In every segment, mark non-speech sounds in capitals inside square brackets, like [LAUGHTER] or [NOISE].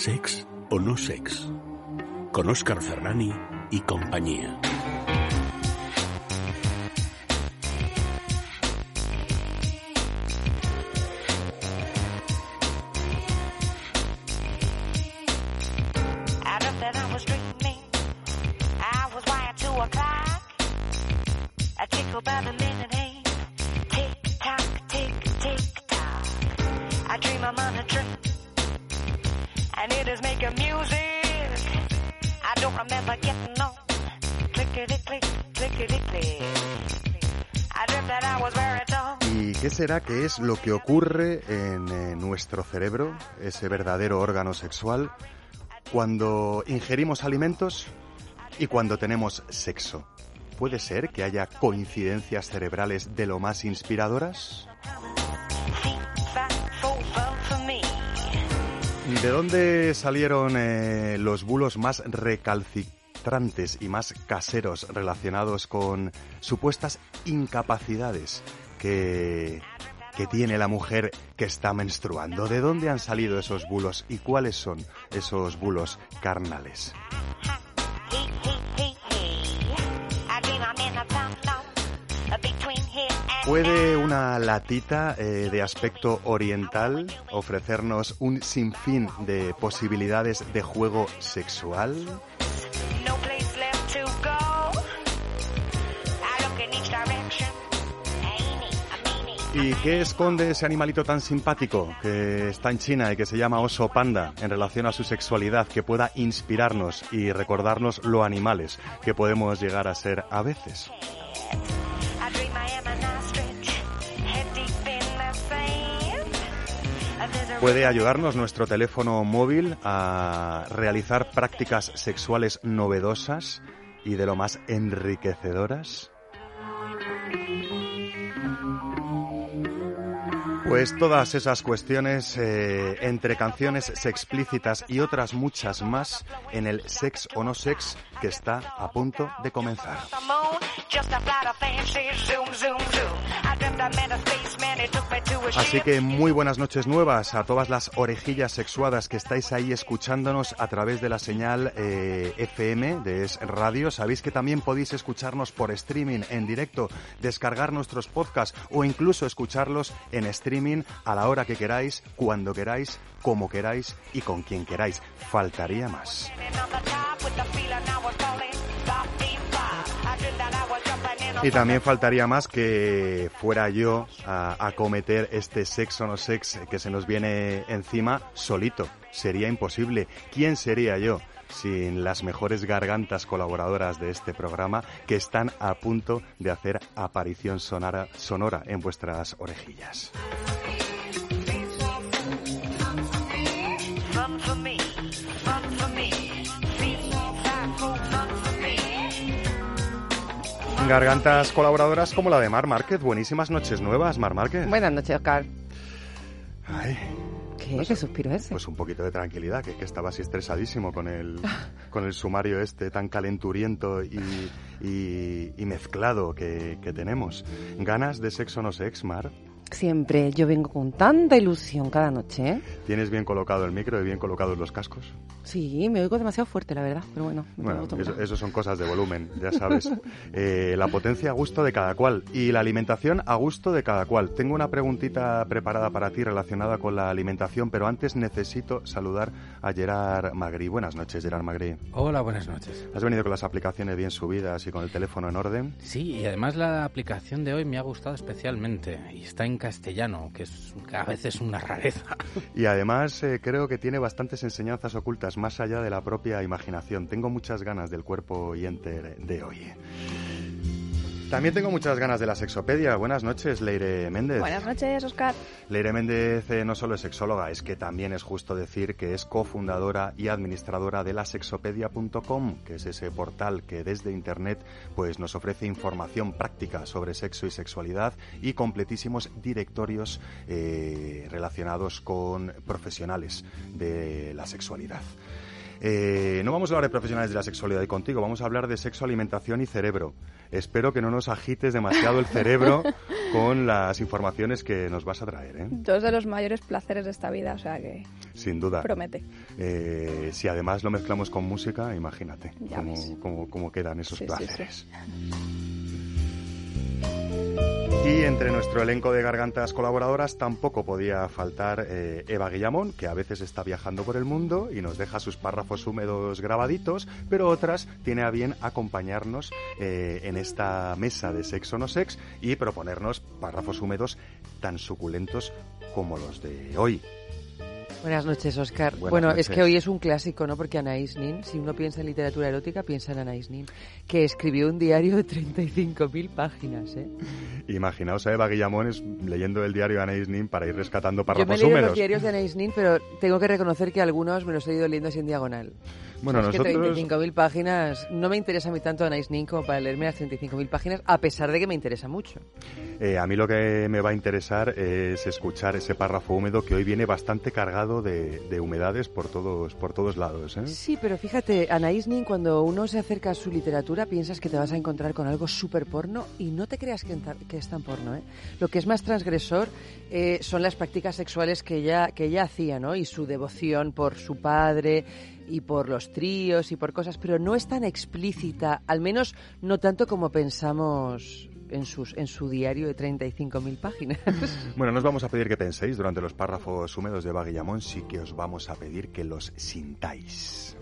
Sex o no sex. Con Oscar Ferrani y compañía. Será que es lo que ocurre en eh, nuestro cerebro, ese verdadero órgano sexual, cuando ingerimos alimentos y cuando tenemos sexo? ¿Puede ser que haya coincidencias cerebrales de lo más inspiradoras? ¿De dónde salieron eh, los bulos más recalcitrantes y más caseros relacionados con supuestas incapacidades que, tiene la mujer que está menstruando. ¿De dónde han salido esos bulos y cuáles son esos bulos carnales? ¿Puede una latita eh, de aspecto oriental ofrecernos un sinfín de posibilidades de juego sexual? ¿Y qué esconde ese animalito tan simpático que está en China y que se llama oso panda en relación a su sexualidad que pueda inspirarnos y recordarnos lo animales que podemos llegar a ser a veces? ¿Puede ayudarnos nuestro teléfono móvil a realizar prácticas sexuales novedosas y de lo más enriquecedoras? Pues todas esas cuestiones eh, entre canciones explícitas y otras muchas más en el Sex o No Sex que está a punto de comenzar. Así que muy buenas noches nuevas a todas las orejillas sexuadas que estáis ahí escuchándonos a través de la señal eh, FM de Es Radio. Sabéis que también podéis escucharnos por streaming en directo, descargar nuestros podcasts o incluso escucharlos en streaming a la hora que queráis, cuando queráis, como queráis y con quien queráis. Faltaría más. Y también faltaría más que fuera yo a acometer este sexo no sex que se nos viene encima solito. Sería imposible. ¿Quién sería yo? sin las mejores gargantas colaboradoras de este programa que están a punto de hacer aparición sonora en vuestras orejillas. Gargantas colaboradoras como la de Mar Márquez. Buenísimas noches nuevas, Mar Márquez. Buenas noches, Oscar. Ay. ¿Qué? ¿Qué suspiro ese? Pues un poquito de tranquilidad, que, que estaba así estresadísimo con el, con el sumario este tan calenturiento y, y, mezclado que, que tenemos. ¿Ganas de sexo no sex, Mar? Siempre. Yo vengo con tanta ilusión cada noche, ¿eh? ¿Tienes bien colocado el micro y bien colocados los cascos? Sí, me oigo demasiado fuerte, la verdad, pero bueno. Bueno, eso, son cosas de volumen, ya sabes. [LAUGHS] Eh, la potencia a gusto de cada cual y la alimentación a gusto de cada cual. Tengo una preguntita preparada para ti relacionada con la alimentación, pero antes necesito saludar a Gerard Magri. Buenas noches, Gerard Magri. Hola, buenas noches. ¿Has venido con las aplicaciones bien subidas y con el teléfono en orden? Sí, y además la aplicación de hoy me ha gustado especialmente y está en castellano, que es a veces una rareza. [LAUGHS] Y además eh, creo que tiene bastantes enseñanzas ocultas más allá de la propia imaginación. Tengo muchas ganas del cuerpo enter de hoy. También tengo muchas ganas de la sexopedia. Buenas noches, Leire Méndez. Buenas noches, Oscar. Leire Méndez eh, no solo es sexóloga, es que también es justo decir que es cofundadora y administradora de la sexopedia.com, que es ese portal que desde Internet pues, nos ofrece información práctica sobre sexo y sexualidad y completísimos directorios eh, relacionados con profesionales de la sexualidad. Eh, no vamos a hablar de profesionales de la sexualidad y contigo, vamos a hablar de sexo, alimentación y cerebro. Espero que no nos agites demasiado el cerebro [LAUGHS] con las informaciones que nos vas a traer. ¿eh? Dos de los mayores placeres de esta vida, o sea que. Sin duda. Promete. Eh, si además lo mezclamos con música, imagínate cómo, quedan esos placeres. Y entre nuestro elenco de gargantas colaboradoras tampoco podía faltar eh, Eva Guillamón, que a veces está viajando por el mundo y nos deja sus párrafos húmedos grabaditos, pero otras tiene a bien acompañarnos eh, en esta mesa de sexo no sex y proponernos párrafos húmedos tan suculentos como los de hoy. Buenas noches, Oscar. bueno, es que hoy es un clásico, ¿no? Porque Anaïs Nin, si uno piensa en literatura erótica, piensa en Anaïs Nin, que escribió un diario de 35.000 páginas, ¿eh? Imaginaos a Eva Guillamón leyendo el diario de Anaïs Nin para ir rescatando párrafos Yo me he los diarios de Anaïs Nin, pero tengo que reconocer que algunos me los he ido leyendo así en diagonal. Bueno, es nosotros... que 35.000 páginas, no me interesa a mí tanto Anaïs Nin como para leerme las 35.000 páginas, a pesar de que me interesa mucho. Eh, a mí lo que me va a interesar es escuchar ese párrafo húmedo que hoy viene bastante cargado de, de humedades por todos, por todos lados. ¿eh? Sí, pero fíjate, Anaïs Nin, cuando uno se acerca a su literatura, piensas que te vas a encontrar con algo súper porno y no te creas que, que es tan porno. ¿eh? Lo que es más transgresor eh, son las prácticas sexuales que ella, que ella hacía, ¿no? Y su devoción por su padre y por los tríos y por cosas, pero no es tan explícita, al menos no tanto como pensamos en, sus, en su diario de 35.000 páginas. [LAUGHS] Bueno, nos vamos a pedir que penséis durante los párrafos húmedos de Baguillamón, sí que os vamos a pedir que los sintáis.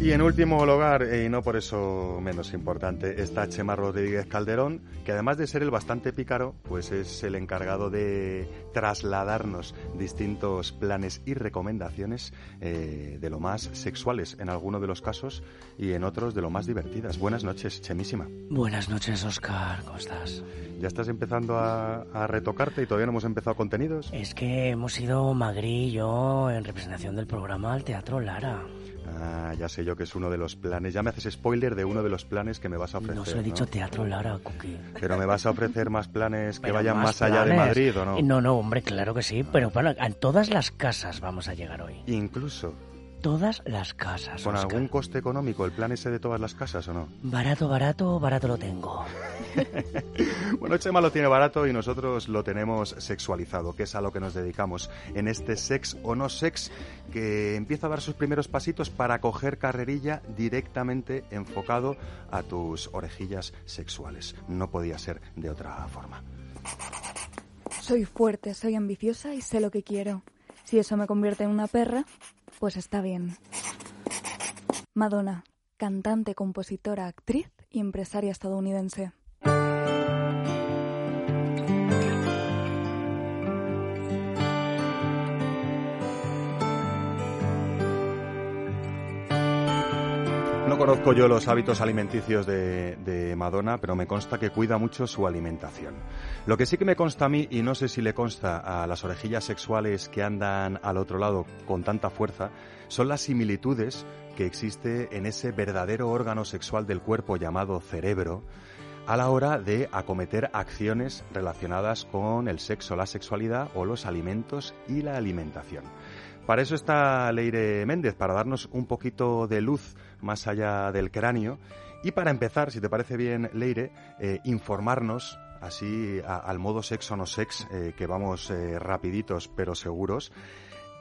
Y en último lugar, y no por eso menos importante, está Chema Rodríguez Calderón, que además de ser el bastante pícaro, pues es el encargado de trasladarnos distintos planes y recomendaciones eh, de lo más sexuales en algunos de los casos y en otros de lo más divertidas. Buenas noches, Chemísima. Buenas noches, Oscar. ¿Cómo estás? ¿Ya estás empezando a, a retocarte y todavía no hemos empezado contenidos? Es que hemos ido Magri y yo en representación del programa al Teatro Lara. Ah, ya sé yo que es uno de los planes. Ya me haces spoiler de uno de los planes que me vas a ofrecer. No se lo he dicho Teatro Lara, Cookie. Pero me vas a ofrecer más planes que vayan más, allá de Madrid, ¿o no? No, no, hombre, claro que sí. Pero bueno, a todas las casas vamos a llegar hoy. Incluso todas las casas. ¿Con algún coste económico el plan ese de todas las casas o no? Barato, barato, barato lo tengo. [LAUGHS] bueno, Chema lo tiene barato y nosotros lo tenemos sexualizado, que es a lo que nos dedicamos en este sex o no sex, que empieza a dar sus primeros pasitos para coger carrerilla directamente enfocado a tus orejillas sexuales. No podía ser de otra forma. Soy fuerte, soy ambiciosa y sé lo que quiero. Si eso me convierte en una perra, pues está bien. Madonna, cantante, compositora, actriz y empresaria estadounidense. Conozco yo los hábitos alimenticios de, Madonna, pero me consta que cuida mucho su alimentación. Lo que sí que me consta a mí, y no sé si le consta a las orejillas sexuales que andan al otro lado con tanta fuerza, son las similitudes que existe en ese verdadero órgano sexual del cuerpo llamado cerebro a la hora de acometer acciones relacionadas con el sexo, la sexualidad o los alimentos y la alimentación. Para eso está Leire Méndez, para darnos un poquito de luz más allá del cráneo. Y para empezar, si te parece bien, Leire, eh, informarnos así al modo sexo no sex, eh, que vamos eh, rapiditos pero seguros,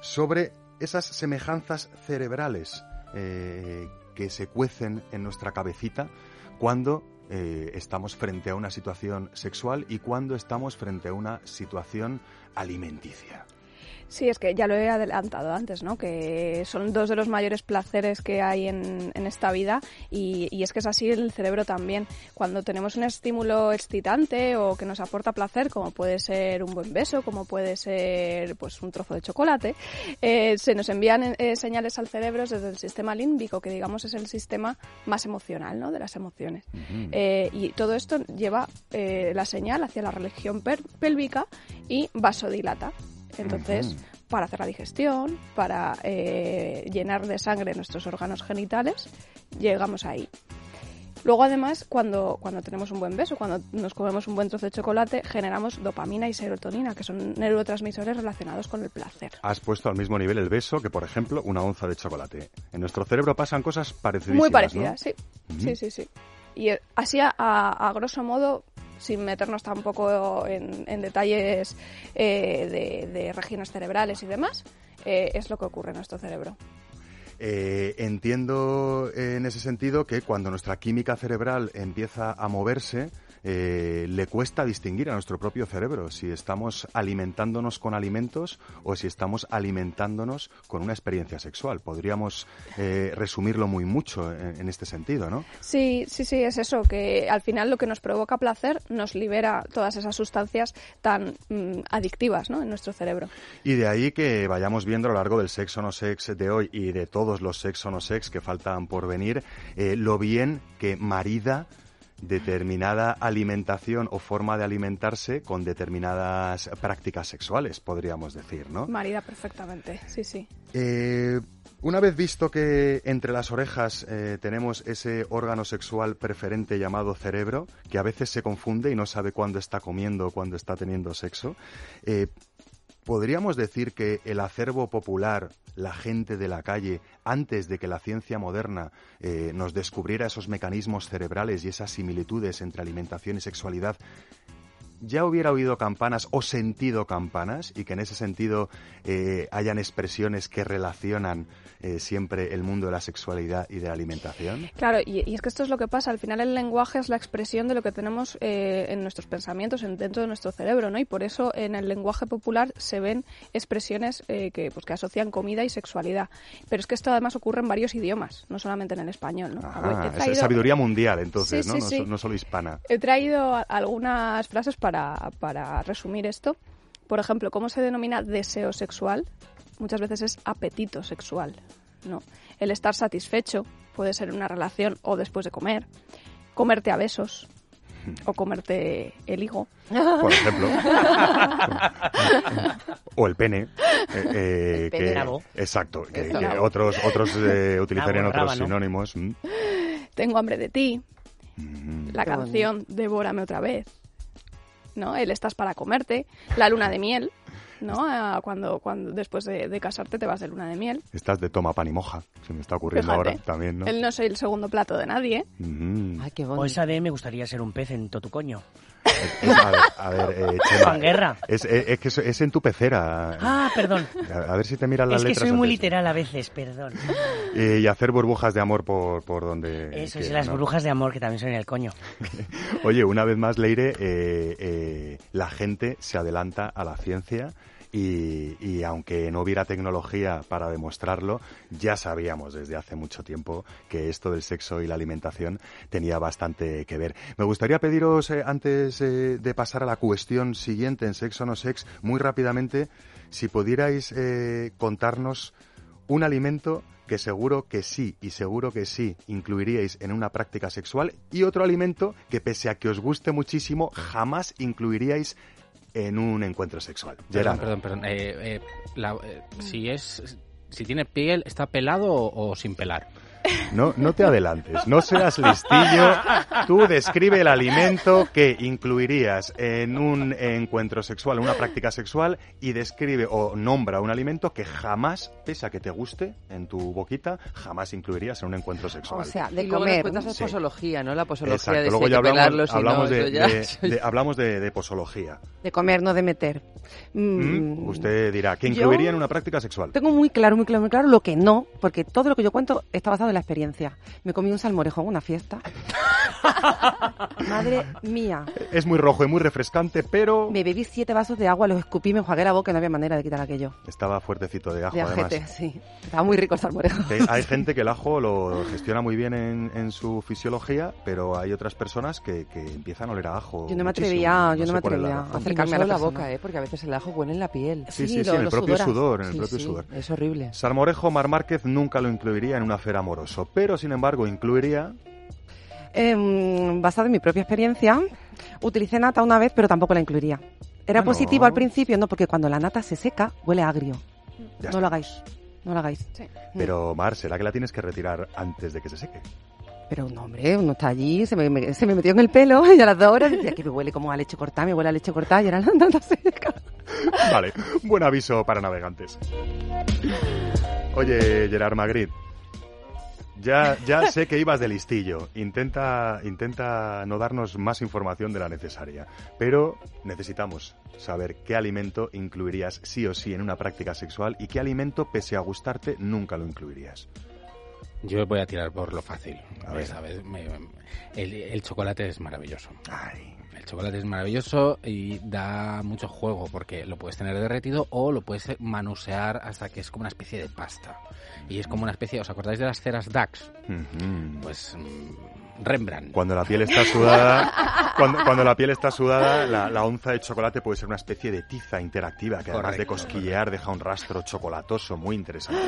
sobre esas semejanzas cerebrales que se cuecen en nuestra cabecita cuando estamos frente a una situación sexual y cuando estamos frente a una situación alimenticia. Sí, es que ya lo he adelantado antes, ¿no? Que son dos de los mayores placeres que hay en, esta vida y, y, es que es así el cerebro también. Cuando tenemos un estímulo excitante o que nos aporta placer, como puede ser un buen beso, como puede ser pues un trozo de chocolate, eh, se nos envían eh, señales al cerebro desde el sistema límbico, que digamos es el sistema más emocional, ¿no? De las emociones. Eh, y todo esto lleva la señal hacia la región pélvica y vasodilata. Entonces, para hacer la digestión, para eh, llenar de sangre nuestros órganos genitales, llegamos ahí. Luego, además, cuando, cuando tenemos un buen beso, cuando nos comemos un buen trozo de chocolate, generamos dopamina y serotonina, que son neurotransmisores relacionados con el placer. Has puesto al mismo nivel el beso que, por ejemplo, una onza de chocolate. En nuestro cerebro pasan cosas parecidas. Muy parecidas, sí. Sí, sí, sí. Y eh, así, a, a, grosso modo, sin meternos tampoco en, detalles eh, de, de, regiones cerebrales y demás, eh, es lo que ocurre en nuestro cerebro. Eh, entiendo en ese sentido que cuando nuestra química cerebral empieza a moverse, eh, le cuesta distinguir a nuestro propio cerebro si estamos alimentándonos con alimentos o si estamos alimentándonos con una experiencia sexual. Podríamos eh, resumirlo muy mucho en, este sentido, ¿no? Sí, sí, sí, es eso, que al final lo que nos provoca placer nos libera todas esas sustancias tan mm, adictivas ¿no? en nuestro cerebro. Y de ahí que vayamos viendo a lo largo del sexo no sex de hoy y de todos los sexo no sex que faltan por venir, eh, lo bien que marida determinada alimentación o forma de alimentarse con determinadas prácticas sexuales, podríamos decir, ¿no? Marida perfectamente, sí, sí. Eh, una vez visto que entre las orejas eh, tenemos ese órgano sexual preferente llamado cerebro, que a veces se confunde y no sabe cuándo está comiendo o cuándo está teniendo sexo, eh, ¿podríamos decir que el acervo popular la gente de la calle antes de que la ciencia moderna eh, nos descubriera esos mecanismos cerebrales y esas similitudes entre alimentación y sexualidad, ya hubiera oído campanas o sentido campanas y que en ese sentido eh, hayan expresiones que relacionan eh, siempre el mundo de la sexualidad y de la alimentación? Claro, y, es que esto es lo que pasa. Al final el lenguaje es la expresión de lo que tenemos eh, en nuestros pensamientos, en, dentro de nuestro cerebro, ¿no? Y por eso en el lenguaje popular se ven expresiones que, pues, que asocian comida y sexualidad. Pero es que esto además ocurre en varios idiomas, no solamente en el español, ¿no? es sabiduría mundial, entonces, ¿no? no, no, solo hispana. He traído algunas frases para para, resumir esto. Por ejemplo, ¿cómo se denomina deseo sexual? Muchas veces es apetito sexual. ¿no? El estar satisfecho puede ser en una relación o después de comer. Comerte a besos o comerte el higo. Por ejemplo. o el pene. Eh, eh, exacto. Que, otros otros eh, utilizarían otros sinónimos. Mm. Tengo hambre de ti. Mm. La canción Devórame otra vez. ¿No? El estás para comerte, la luna de miel, ¿no? Ah, cuando, cuando después de, casarte te vas de luna de miel. Estás de toma pan y moja, se me está ocurriendo ahora también, ¿no? Él no soy el segundo plato de nadie. Ay, qué O esa de me gustaría ser un pez en Totucoño. A ver, a ver eh, Guerra. Es, es, que es, en tu pecera. Ah, perdón. A, ver si te miran las letras. Es que soy muy literal a veces, perdón. y hacer burbujas de amor por, por donde. Eso, es, las burbujas de amor que también son en el coño. [LAUGHS] Oye, una vez más, Leire, eh, eh, la gente se adelanta a la ciencia y, aunque no hubiera tecnología para demostrarlo, ya sabíamos desde hace mucho tiempo que esto del sexo y la alimentación tenía bastante que ver. Me gustaría pediros, eh, antes eh, de pasar a la cuestión siguiente en Sexo no Sex, muy rápidamente, si pudierais eh, contarnos un alimento que seguro que sí y seguro que sí incluiríais en una práctica sexual y otro alimento que pese a que os guste muchísimo jamás incluiríais en un encuentro sexual. Perdón, perdón, perdón. Eh, eh, eh, si es, si tiene piel, ¿está pelado o sin pelar? No, no te adelantes, no seas listillo. Tú describe el alimento que incluirías en un encuentro sexual, en una práctica sexual, y describe o nombra un alimento que jamás, pese a que te guste en tu boquita, jamás incluirías en un encuentro sexual. O sea, de comer. Luego posología, ¿no? La posología Exacto. de Luego ya hablamos, hablamos, de, hablamos de, posología. De comer, no de meter. Mm. Usted dirá, ¿qué incluiría en una práctica sexual? Tengo muy claro, muy claro, muy claro lo que no, porque todo lo que yo cuento está basado en la experiencia. Me comí un salmorejo en una fiesta. [LAUGHS] Madre mía. Es muy rojo y muy refrescante, pero... Me bebí siete vasos de agua, los escupí, me enjuagué la boca y no había manera de quitar aquello. Estaba fuertecito de ajo, de además. sí. Estaba muy rico el salmorejo. Hay gente que el ajo lo gestiona muy bien en, su fisiología, pero hay otras personas que, empiezan a oler a ajo. Yo no me atrevía, yo no me atrevía a acercarme a la, boca, ¿eh? porque a veces el ajo huele en la piel. Sí, sí, sí, en el propio sudor, en el propio sudor. Es horrible. Salmorejo Mar Márquez nunca lo incluiría en un afer amoroso, pero sin embargo incluiría eh, basado en mi propia experiencia, utilicé nata una vez, pero tampoco la incluiría. Era positivo al principio, no, porque cuando la nata se seca, huele agrio. no lo hagáis. No lo hagáis. Pero, Mar, ¿será que la tienes que retirar antes de que se seque? Pero no, hombre, uno está allí, se me, me- se me metió en el pelo [LAUGHS] y a las dos horas decía que me huele como a leche cortada, me huele a leche cortada y era no, no sé. [LAUGHS] Vale, buen aviso para navegantes. Oye, Gerard Magritte, ya, ya sé que ibas de listillo. Intenta, intenta no darnos más información de la necesaria. Pero necesitamos saber qué alimento incluirías sí o sí en una práctica sexual y qué alimento, pese a gustarte, nunca lo incluirías. Yo voy a tirar por lo fácil. A ver. El, el chocolate es maravilloso. Ay, El chocolate es maravilloso y da mucho juego porque lo puedes tener derretido o lo puedes manusear hasta que es como una especie de pasta. Y es como una especie, ¿os acordáis de las ceras DAX? Pues mm, Rembrandt. Cuando la piel está sudada, cuando, cuando la piel está sudada, la, la onza de chocolate puede ser una especie de tiza interactiva que además de Correcto, cosquillear deja un rastro chocolatoso muy interesante.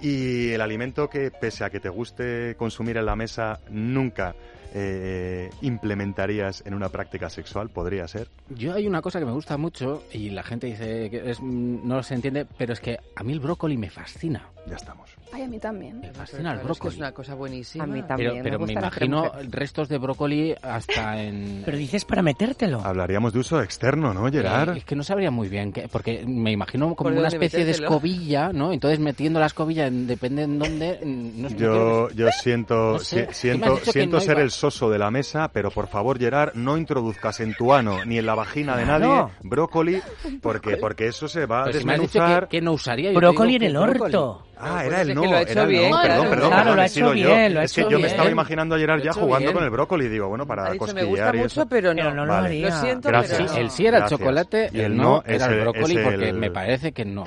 Y el alimento que, pese a que te guste consumir en la mesa, nunca eh, implementarías en una práctica sexual, podría ser. Yo hay una cosa que me gusta mucho y la gente dice que es, no se entiende, pero es que a mí el brócoli me fascina. Ya estamos. Ay, a mí también. Me fascina el Claro, es que brócoli. es una cosa buenísima. A mí Pero, también. pero me, gusta la imagino restos de brócoli hasta en... Pero dices para metértelo. Hablaríamos de uso externo, ¿no, Gerard? Eh, es que no sabría muy bien, qué- porque me imagino como ¿Por una especie de metértelo? escobilla, ¿no? Entonces metiendo la escobilla, en- depende en dónde... No sé, Yo, yo siento, No sé, si- que siento, que siento no ser iba. el soso de la mesa, pero por favor, Gerard, no introduzcas en tu ano ni en la vagina de nadie brócoli, porque, porque eso se va a Pero si me has dicho desmenuzar. que, que no usaría... yo Brócoli en el que brócoli. orto. Ah, Pues era el no, que lo ha era el bien, no. claro. Perdón, perdón, Claro, perdón, lo ha he sido hecho yo. bien, lo ha Es que hecho yo me estaba bien. imaginando a Gerard ya jugando bien. con el brócoli y digo, bueno, para dicho, me gusta y mucho, pero no. Pero no lo Vale. haría. Lo siento, Gracias. pero Sí, no. el sí era el chocolate, Y el no era el- el brócoli porque el- me parece que no...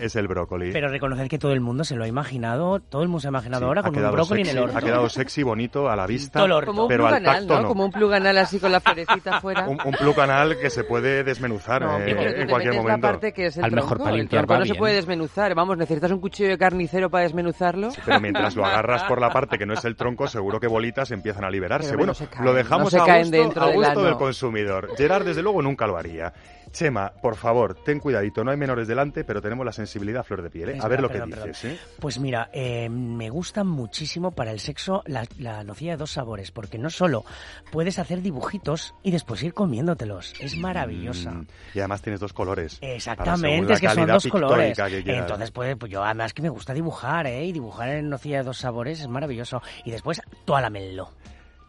Es el brócoli. Pero reconoced que todo el mundo se lo ha imaginado, todo el mundo se ha imaginado Sí, ahora ha con un quedado brócoli sexy, en el orto. Ha quedado sexy, bonito, a la vista. Como un pero al pluganal, tacto ¿no? no. Como un pluganal así con la florecita [LAUGHS] afuera. Un, un plucanal que se puede desmenuzar No, eh, en te cualquier metes momento. la parte que es el Al mejor tronco. para el tronco no se puede desmenuzar. Vamos, necesitas un cuchillo de carnicero para desmenuzarlo. Pero mientras lo agarras por la parte que no es el tronco, seguro que bolitas empiezan a liberarse. Pero bueno, no se caen, lo dejamos no se a caen gusto, dentro a del gusto del consumidor. Gerard, desde luego, nunca lo haría. Chema, por favor, ten cuidadito. No hay menores delante, pero tenemos la sensibilidad a flor de piel. ¿eh? A ver lo que perdón, dices. ¿eh? Pues mira, eh, me gusta muchísimo para el sexo la, la nocilla de dos sabores, porque no solo puedes hacer dibujitos y después ir comiéndotelos. Es maravillosa. Mm, y además tienes dos colores. Exactamente, es que son dos colores. Entonces, pues, pues yo además que me gusta dibujar, ¿eh? Y dibujar en nocilla de dos sabores es maravilloso. Y después, toalamelo.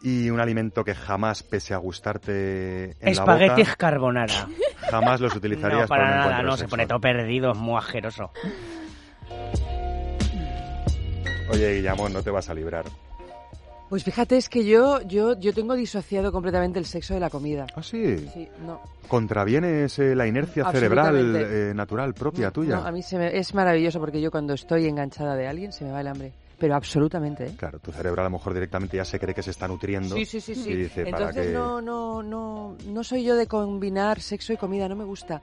Y un alimento que jamás, pese a gustarte en Espagueti la boca, carbonara. jamás los utilizarías No, para nada, no, se pone sexual. todo perdido, es muy asqueroso. Oye, Guillamón, no te vas a librar. Pues fíjate, es que yo, yo, yo tengo disociado completamente el sexo de la comida. Ah, sí. Sí, no. Contravienes eh, la inercia cerebral eh, natural propia No, tuya. no, a mí se me- es maravilloso porque yo cuando estoy enganchada de alguien se me va el hambre. Pero absolutamente, ¿eh? Claro, tu cerebro a lo mejor directamente ya se cree que se está nutriendo. Sí, sí, sí, sí. Y dice, ¿para Entonces qué? no, no, no, no soy yo de combinar sexo y comida, no me gusta.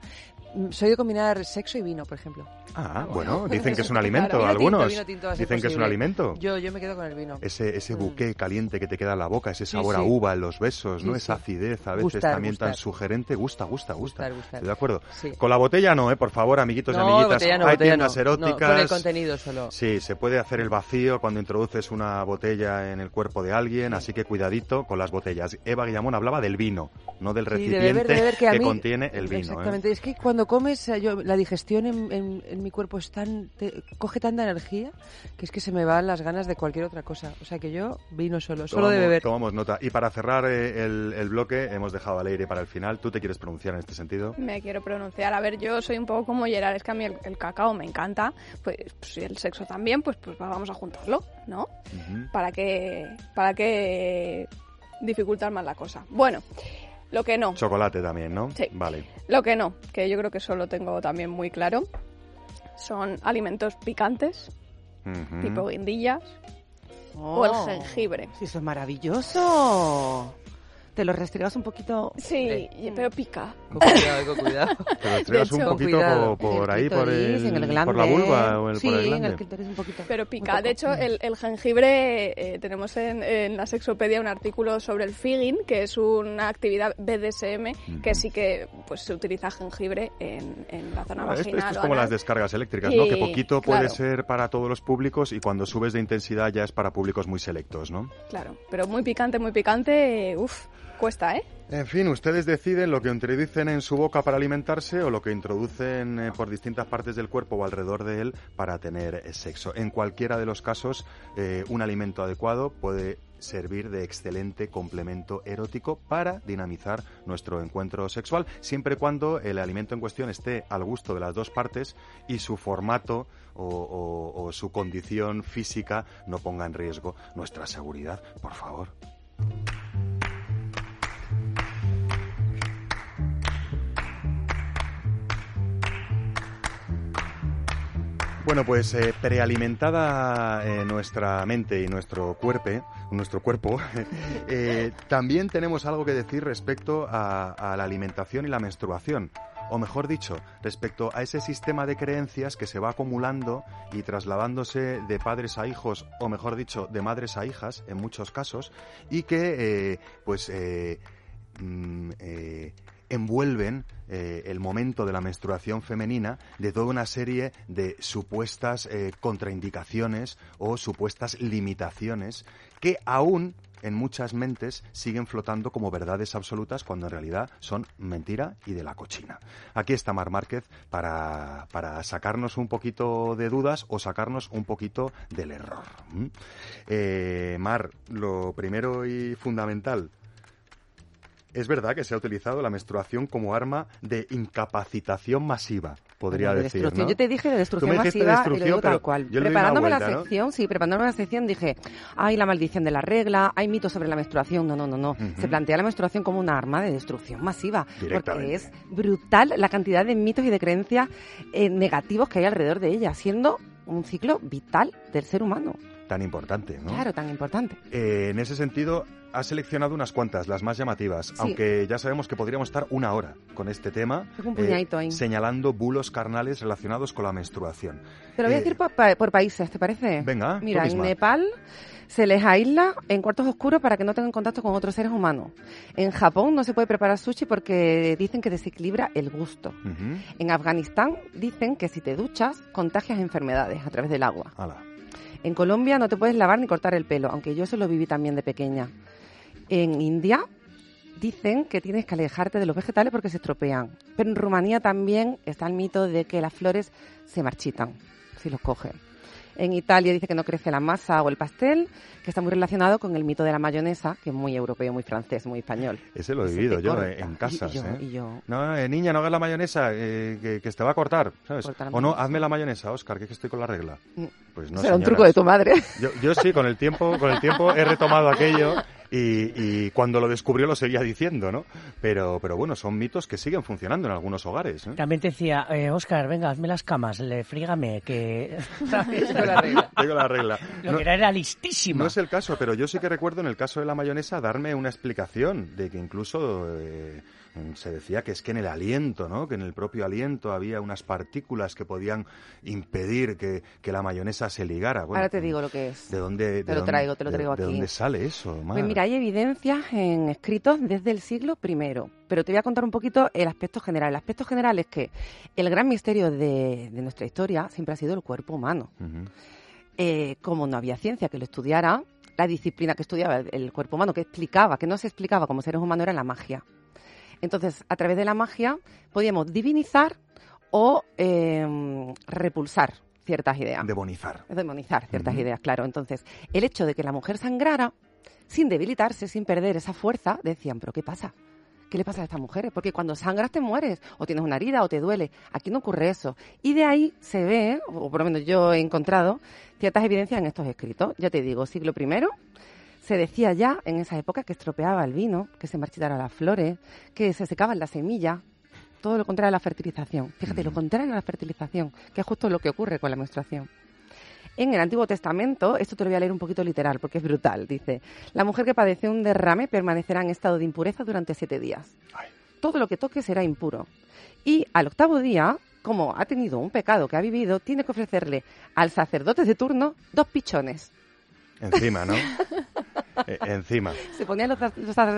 Soy de combinar sexo y vino, por ejemplo. Ah, bueno, dicen que es [LAUGHS] un alimento, claro. Vino algunos. tinto, vino tinto dicen que es un alimento. Yo, yo me quedo con el vino. Ese, ese Mm. buque caliente que te queda en la boca, ese sabor a sí. uva en los besos, ¿no? Esa acidez a veces Gustar, también tan sugerente. Gusta, gusta, gusta. Gustar. Estoy de acuerdo. Con la botella no, ¿eh? Por favor, amiguitos y amiguitas. no, Hay tiendas no. eróticas. Con el contenido solo. Sí, se puede hacer el vacío cuando introduces una botella en el cuerpo de alguien, así que cuidadito con las botellas. Eva Guillamón hablaba del vino, no del de recipiente beber, de beber, que, mí- contiene el vino. ¿eh? Exactamente. Es que cuando comes, eh, yo, la digestión en, en- en mi cuerpo es tan, te- coge tanta energía que es que se me van las ganas de cualquier otra cosa. O sea que yo vino solo, solo de Tomamos- beber. Tomamos nota. Y para cerrar eh, el, el bloque, hemos dejado al aire para el final. ¿Tú te quieres pronunciar en este sentido? Me quiero pronunciar. A ver, yo soy un poco como Gerard, es que a mí el, el cacao me encanta, pues, pues, si el sexo también, pues, pues vamos a juntarlo, ¿no? ¿Para qué, para qué dificultar más la cosa? Bueno, lo que no, Chocolate también, ¿no? Sí. Vale. lo que no, que yo creo que eso lo tengo también muy claro, son alimentos picantes, tipo guindillas o el Oh, jengibre. Sí, eso es maravilloso. Te lo restregas un poquito. Sí, pero pica. Con cuidado, con cuidado. [LAUGHS] Te lo restregas un poquito por, por ahí, por, el, en el glande. por la vulva o el, sí, por el en glande. el clítoris un poquito. Pero pica. De hecho, el, el jengibre, eh, tenemos en, en, la sexopedia un artículo sobre el figging, que es una actividad BDSM, que sí que pues se utiliza jengibre en, en la zona vaginal. esto es como las descargas eléctricas, ¿no? Que poquito puede claro. ser para todos los públicos y cuando subes de intensidad ya es para públicos muy selectos, ¿no? Claro, pero muy picante, muy picante, uff, ¿eh? En fin, ustedes deciden lo que introducen en su boca para alimentarse o lo que introducen eh, por distintas partes del cuerpo o alrededor de él para tener eh, sexo. En cualquiera de los casos, eh, un alimento adecuado puede servir de excelente complemento erótico para dinamizar nuestro encuentro sexual, siempre y cuando el alimento en cuestión esté al gusto de las dos partes y su formato o- o su condición física no ponga en riesgo nuestra seguridad, por favor. Bueno, pues eh, prealimentada eh, nuestra mente y nuestro cuerpo, nuestro cuerpo, [LAUGHS] eh, también tenemos algo que decir respecto a, la alimentación y la menstruación. O mejor dicho, respecto a ese sistema de creencias que se va acumulando y trasladándose de padres a hijos, o mejor dicho, de madres a hijas, en muchos casos, y que, eh, pues, eh, mm, envuelven eh, el momento de la menstruación femenina de toda una serie de supuestas eh, contraindicaciones o supuestas limitaciones que aún en muchas mentes siguen flotando como verdades absolutas cuando en realidad son mentira y de la cochina. Aquí está Mar Márquez para, para sacarnos un poquito de dudas o sacarnos un poquito del error. Eh, Mar, lo primero y fundamental, es verdad que se ha utilizado la menstruación como arma de incapacitación masiva, podría Bueno, de decir, destrucción. ¿no? Yo te dije de destrucción masiva y lo digo tal cual. una Preparándome la sección, sí, preparándome la sección dije, hay la maldición de la regla, hay mitos sobre la menstruación. No, no, no, no. Se plantea la menstruación como un arma de destrucción masiva. Porque es brutal la cantidad de mitos y de creencias eh, negativos que hay alrededor de ella, siendo un ciclo vital del ser humano. Tan importante, ¿no? Claro, tan importante. Eh, en ese sentido, has seleccionado unas cuantas, las más llamativas, aunque ya sabemos que podríamos estar una hora con este tema, un ahí. señalando bulos carnales relacionados con la menstruación. Te lo voy a Eh, decir por, por países, ¿te parece? Venga, Mira, en. Nepal se les aísla en cuartos oscuros para que no tengan contacto con otros seres humanos. En Japón no se puede preparar sushi porque dicen que desequilibra el gusto. Ujú. En Afganistán dicen que si te duchas contagias enfermedades a través del agua. Ala. En Colombia no te puedes lavar ni cortar el pelo, aunque yo eso lo viví también de pequeña. En India dicen que tienes que alejarte de los vegetales porque se estropean. Pero en Rumanía también está el mito de que las flores se marchitan si los coges. En Italia dice que no crece la masa o el pastel, que está muy relacionado con el mito de la mayonesa, que es muy europeo, muy francés, muy español. Ese lo he vivido yo corta. en yo- ¿eh? yo- No, eh, niña, no hagas la mayonesa, eh, que, que te va a cortar, O no, hazme la mayonesa, Oscar, que es que estoy con la regla. Mm. Pues no, Será un truco de tu madre. Yo, yo sí, con el tiempo, con el tiempo he retomado aquello [LAUGHS] y, y cuando lo descubrió lo seguía diciendo, ¿no? Pero, pero bueno, son mitos que siguen funcionando en algunos hogares. ¿eh? También te decía, eh, Oscar, venga, hazme las camas, le frígame, que... [LAUGHS] ¿sabes? Tengo la regla. Lo No- que era, era listísima. No es el caso, pero yo sí que recuerdo en el caso de la mayonesa darme una explicación de que incluso eh, se decía que es que en el aliento, ¿no? Que en el propio aliento había unas partículas que podían impedir que, que la mayonesa se ligara. Bueno, Ahora te digo lo que es. ¿De dónde? de Te lo dónde- traigo, te lo de- traigo ¿De aquí. dónde sale eso? Pues mira, hay evidencias en escritos desde el siglo I, pero te voy a contar un poquito el aspecto general. El aspecto general es que el gran misterio de, de nuestra historia siempre ha sido el cuerpo humano. Eh, como no había ciencia que lo estudiara, la disciplina que estudiaba el, el cuerpo humano, que explicaba, que no se explicaba como seres humanos, era la magia. Entonces, a través de la magia podíamos divinizar o eh, repulsar ciertas ideas. Demonizar. demonizar ciertas ideas, claro. Entonces, el hecho de que la mujer sangrara, sin debilitarse, sin perder esa fuerza, decían, pero ¿qué pasa? ¿Qué le pasa a estas mujeres? Porque cuando sangras te mueres, o tienes una herida, o te duele. Aquí no ocurre eso. Y de ahí se ve, o por lo menos yo he encontrado, ciertas evidencias en estos escritos. Ya te digo, siglo I, se decía ya en esa época que estropeaba el vino, que se marchitaran las flores, que se secaban las semillas. Todo lo contrario a la fertilización. Fíjate, lo contrario a la fertilización, que es justo lo que ocurre con la menstruación. En el Antiguo Testamento, esto te lo voy a leer un poquito literal porque es brutal, dice, la mujer que padece un derrame permanecerá en estado de impureza durante siete días. Todo lo que toque será impuro. Y al octavo día, como ha tenido un pecado que ha vivido, tiene que ofrecerle al sacerdote de turno dos pichones. Encima, ¿no? [LAUGHS] Eh, encima. Se ponían los,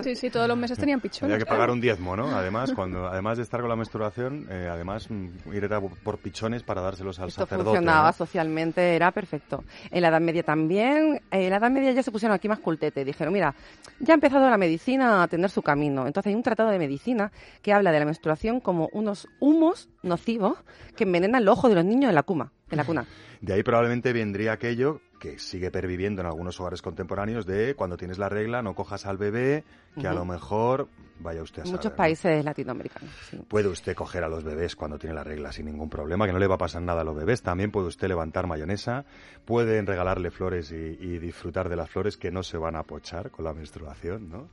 Sí, sí, todos los meses tenían pichones. Había que pagar un diezmo, ¿no? Además, cuando, además de estar con la menstruación, eh, además mm, ir por pichones para dárselos al Esto sacerdote. funcionaba socialmente, era perfecto. En la Edad Media también, en la Edad Media ya se pusieron aquí más cultete. Dijeron, mira, ya ha empezado la medicina a tener su camino. Entonces hay un tratado de medicina que habla de la menstruación como unos humos nocivos que envenenan los ojos de los niños en la cuna. En la cuna. De ahí probablemente vendría aquello que sigue perviviendo en algunos hogares contemporáneos de cuando tienes la regla no cojas al bebé, que a lo mejor vaya usted a saber, muchos ¿no? países latinoamericanos. sí. Puede usted coger a los bebés cuando tiene la regla sin ningún problema, que no le va a pasar nada a los bebés. También puede usted levantar mayonesa, pueden regalarle flores y, y disfrutar de las flores que no se van a pochar con la menstruación, ¿no?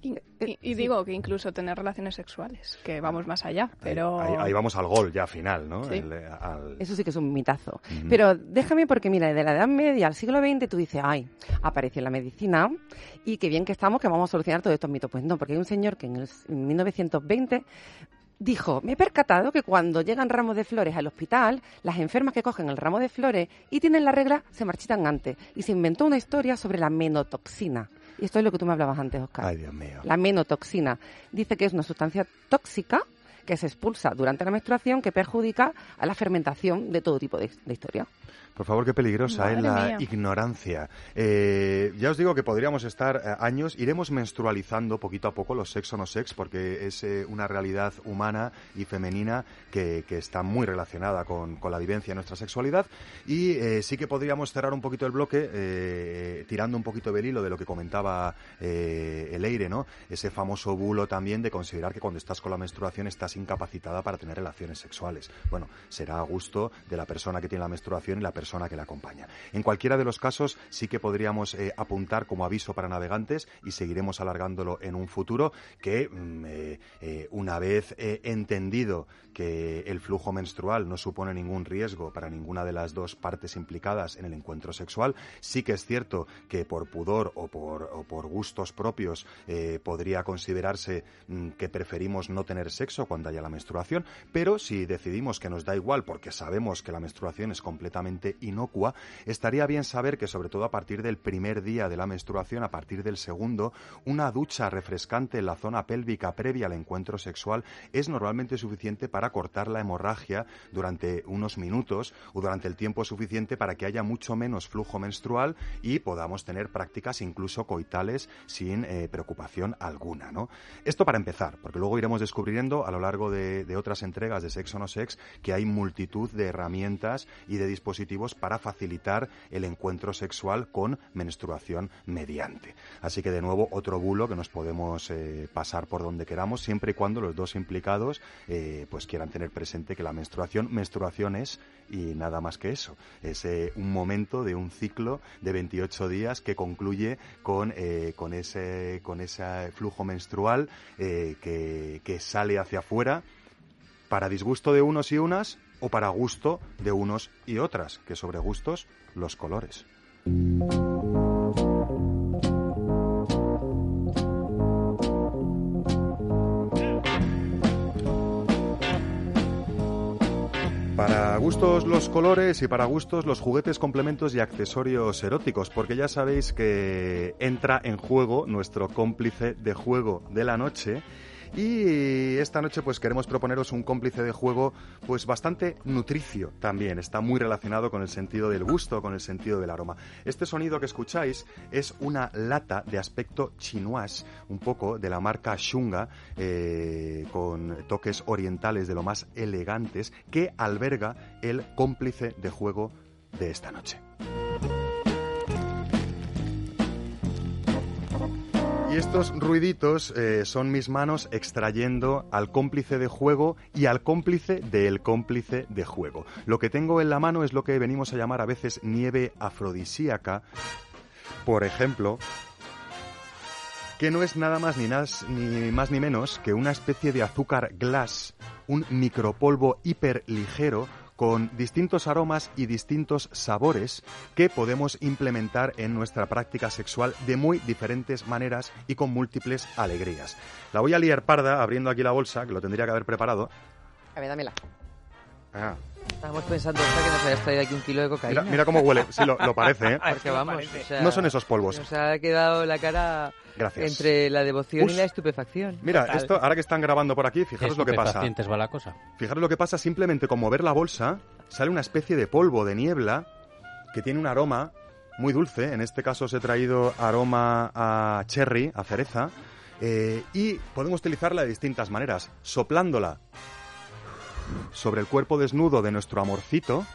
Y, y- y digo que incluso tener relaciones sexuales, que vamos más allá, pero... Ahí, ahí vamos al gol ya final, ¿no? Sí. El, eh, al- Eso sí que es un mitazo. Pero déjame porque, mira, de la Edad Media al siglo XX tú dices, ay, apareció la medicina y qué bien que estamos que vamos a solucionar todos estos mitos. Pues no, porque hay un señor que en, el, en 1920 dijo, me he percatado que cuando llegan ramos de flores al hospital, las enfermas que cogen el ramo de flores y tienen la regla se marchitan antes. Y se inventó una historia sobre la menotoxina. Y esto es lo que tú me hablabas antes, Oscar. Ay, Dios mío. La menotoxina dice que es una sustancia tóxica que se expulsa durante la menstruación que perjudica a la fermentación de todo tipo de, de historia. Por favor, qué peligrosa es la mía. ignorancia. Eh, ya os digo que podríamos estar eh, años, iremos menstrualizando poquito a poco los sex o no sex, porque es eh, una realidad humana y femenina que, que está muy relacionada con, con la vivencia de nuestra sexualidad. Y sí que podríamos cerrar un poquito el bloque tirando un poquito del hilo de lo que comentaba el Eire, ¿no? Ese famoso bulo también de considerar que cuando estás con la menstruación estás incapacitada para tener relaciones sexuales. Bueno, será a gusto de la persona que tiene la menstruación y la persona que la acompaña. En cualquiera de los casos sí que podríamos eh, apuntar como aviso para navegantes y seguiremos alargándolo en un futuro que mm, eh, eh, una vez entendido que el flujo menstrual no supone ningún riesgo para ninguna de las dos partes implicadas en el encuentro sexual, sí que es cierto que por pudor o por, gustos propios podría considerarse mm, que preferimos no tener sexo cuando haya la menstruación, pero si decidimos que nos da igual porque sabemos que la menstruación es completamente inocua, estaría bien saber que sobre todo a partir del primer día de la menstruación, a partir del segundo, una ducha refrescante en la zona pélvica previa al encuentro sexual es normalmente suficiente para cortar la hemorragia durante unos minutos o durante el tiempo suficiente para que haya mucho menos flujo menstrual y podamos tener prácticas incluso coitales sin eh, preocupación alguna, ¿no? Esto para empezar, porque luego iremos descubriendo a lo largo de, otras entregas de Sex o No Sex que hay multitud de herramientas y de dispositivos para facilitar el encuentro sexual con menstruación mediante. Así que de nuevo otro bulo que nos podemos eh, pasar por donde queramos siempre y cuando los dos implicados eh, pues quieran tener presente que la menstruación menstruación es y nada más que eso. Es eh, un momento de un ciclo de 28 días que concluye con, con, ese, con ese flujo menstrual que, que sale hacia afuera para disgusto de unos y unas o para gusto de unos y otras, que sobre gustos los colores. Para gustos los colores y para gustos los juguetes, complementos y accesorios eróticos, porque ya sabéis que entra en juego nuestro cómplice de juego de la noche. Y esta noche pues queremos proponeros un cómplice de juego pues bastante nutricio también, está muy relacionado con el sentido del gusto, con el sentido del aroma. Este sonido que escucháis es una lata de aspecto chinois, un poco de la marca Shunga, eh, con toques orientales de lo más elegantes, que alberga el cómplice de juego de esta noche. Y estos ruiditos eh, son mis manos extrayendo al cómplice de juego y al cómplice del cómplice de juego. Lo que tengo en la mano es lo que venimos a llamar a veces nieve afrodisíaca. Por ejemplo, que no es nada más ni, ni más ni menos que una especie de azúcar glass, un micropolvo hiperligero con distintos aromas y distintos sabores que podemos implementar en nuestra práctica sexual de muy diferentes maneras y con múltiples alegrías. La voy a liar parda abriendo aquí la bolsa, que lo tendría que haber preparado. A ver, dámela. Ah, Estamos pensando que nos hayas traído aquí un kilo de cocaína. mira, mira cómo huele. Sí, lo, lo parece, ¿eh? [LAUGHS] Porque vamos, o sea, No son esos polvos. Nos ha quedado la cara Gracias. entre la devoción y la estupefacción. Mira, Total. esto, ahora que están grabando por aquí, fijaros lo que pasa. Va la cosa. Fijaros lo que pasa, simplemente con mover la bolsa sale una especie de polvo de niebla que tiene un aroma muy dulce. En este caso os he traído aroma a cherry, a cereza. eh, y podemos utilizarla de distintas maneras. Soplándola sobre el cuerpo desnudo de nuestro amorcito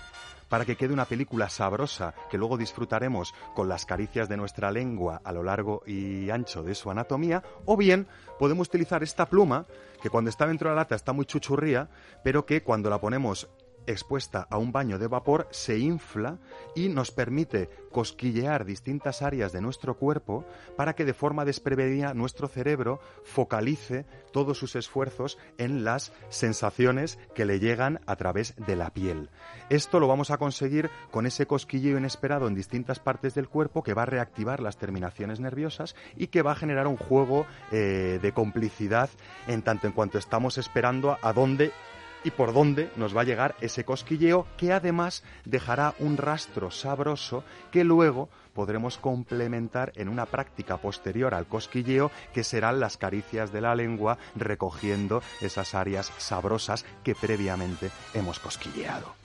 para que quede una película sabrosa que luego disfrutaremos con las caricias de nuestra lengua a lo largo y ancho de su anatomía, o bien podemos utilizar esta pluma que cuando está dentro de la lata está muy chuchurría, pero que cuando la ponemos expuesta a un baño de vapor se infla y nos permite cosquillear distintas áreas de nuestro cuerpo para que de forma desprevenida nuestro cerebro focalice todos sus esfuerzos en las sensaciones que le llegan a través de la piel. Esto lo vamos a conseguir con ese cosquilleo inesperado en distintas partes del cuerpo que va a reactivar las terminaciones nerviosas y que va a generar un juego eh, de complicidad en tanto en cuanto estamos esperando a, a dónde y por dónde nos va a llegar ese cosquilleo que además dejará un rastro sabroso que luego podremos complementar en una práctica posterior al cosquilleo que serán las caricias de la lengua recogiendo esas áreas sabrosas que previamente hemos cosquilleado.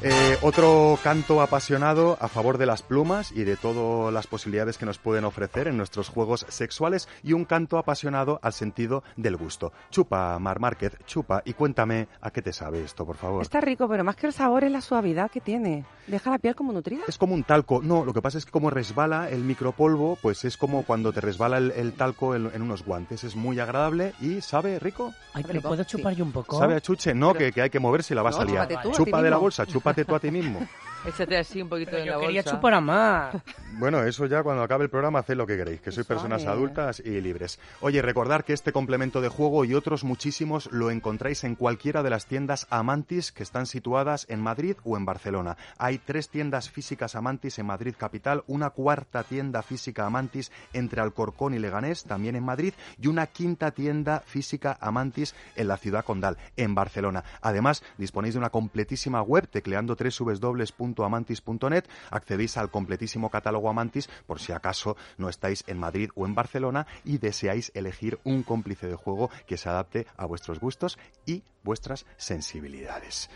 Eh, otro canto apasionado a favor de las plumas y de todas las posibilidades que nos pueden ofrecer en nuestros juegos sexuales y un canto apasionado al sentido del gusto. Chupa, Mar Márquez, chupa y cuéntame a qué te sabe esto, por favor. Está rico, pero más que el sabor es la suavidad que tiene. Deja la piel como nutrida. Es como un talco. No, lo que pasa es que como resbala el micropolvo, pues es como cuando te resbala el, el talco en, en unos guantes. Es muy agradable y sabe rico. Ay, pero ¿puedo chupar yo un poco? ¿Sabe a chuche? No, que, que hay que moverse y la vas No, a liar. tú Chupa de la bolsa, chúpate tú a ti mismo. Échate así un poquito Pero en yo la quería bolsa. chupar a más. [LAUGHS] Bueno, eso ya cuando acabe el programa haced lo que queréis, que sois Suave. personas adultas y libres. Oye, recordar que este complemento de juego y otros muchísimos lo encontráis en cualquiera de las tiendas Amantis que están situadas en Madrid o en Barcelona. Hay tres tiendas físicas Amantis en Madrid capital, una cuarta tienda física Amantis entre Alcorcón y Leganés, también en Madrid, y una quinta tienda física Amantis en la ciudad condal, en Barcelona. Además, disponéis de una completísima web tecleando www.amantis.net, accedéis al completísimo catálogo Amantis por si acaso no estáis en Madrid o en Barcelona y deseáis elegir un cómplice de juego que se adapte a vuestros gustos y vuestras sensibilidades.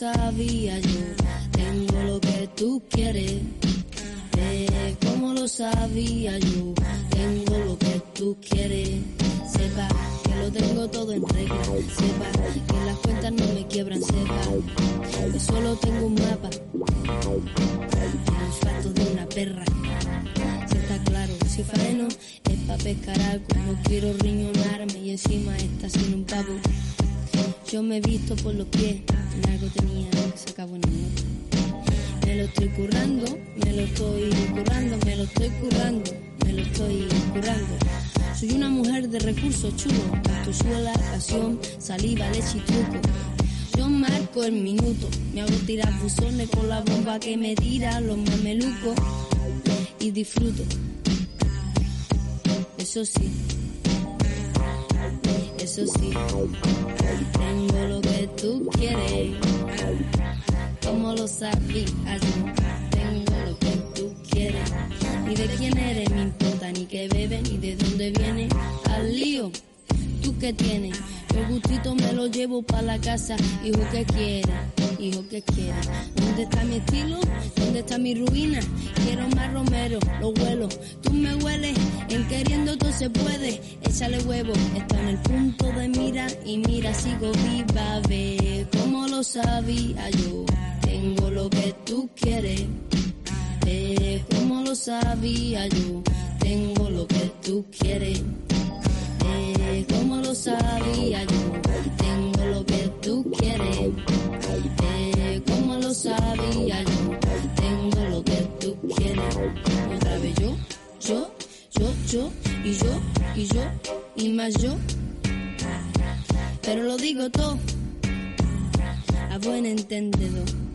Sabía yo, tengo lo que tú quieres. Eh, como lo sabía yo, tengo lo que tú quieres. Sepa que lo tengo todo en regla. Sepa que las cuentas no me quiebran. Sepa que solo tengo un mapa. El olfato de una perra. Si está claro, si faeno es pa' pescar algo. No quiero riñonarme y encima está sin un pavo. Yo me he visto por los pies, algo tenía que se acabó en el norte. Me lo estoy currando, me lo estoy currando, me lo estoy currando, me lo estoy currando. Soy una mujer de recursos chulos, suela, pasión, saliva, leche y truco. Yo marco el minuto, me hago tirar buzones con la bomba que me tira los mamelucos y disfruto. Eso sí, eso sí, tengo lo que tú quieres. Como lo sabías, tengo lo que tú quieres. Ni de quién eres me importa, ni qué bebes, ni de dónde vienes. Al lío, tú qué tienes. El gustito me lo llevo para la casa. Hijo, ¿qué quieres? Hijo, ¿qué quieres? ¿Dónde está mi estilo? ¿Dónde está mi ruina? Quiero más romero, lo huelo. Tú me hueles, en queriendo todo se puede. Échale huevo, está en el punto de mira y mira, sigo viva. Ve como lo sabía yo. Tengo lo que tú quieres. Eh, como lo sabía yo, tengo lo que tú quieres. Como lo sabía yo, tengo lo que tú quieres. Lo sabía yo, tengo lo que tú quieres. Otra vez yo, yo, yo, yo, y yo, y yo, y más yo. Pero lo digo todo a buen entendedor.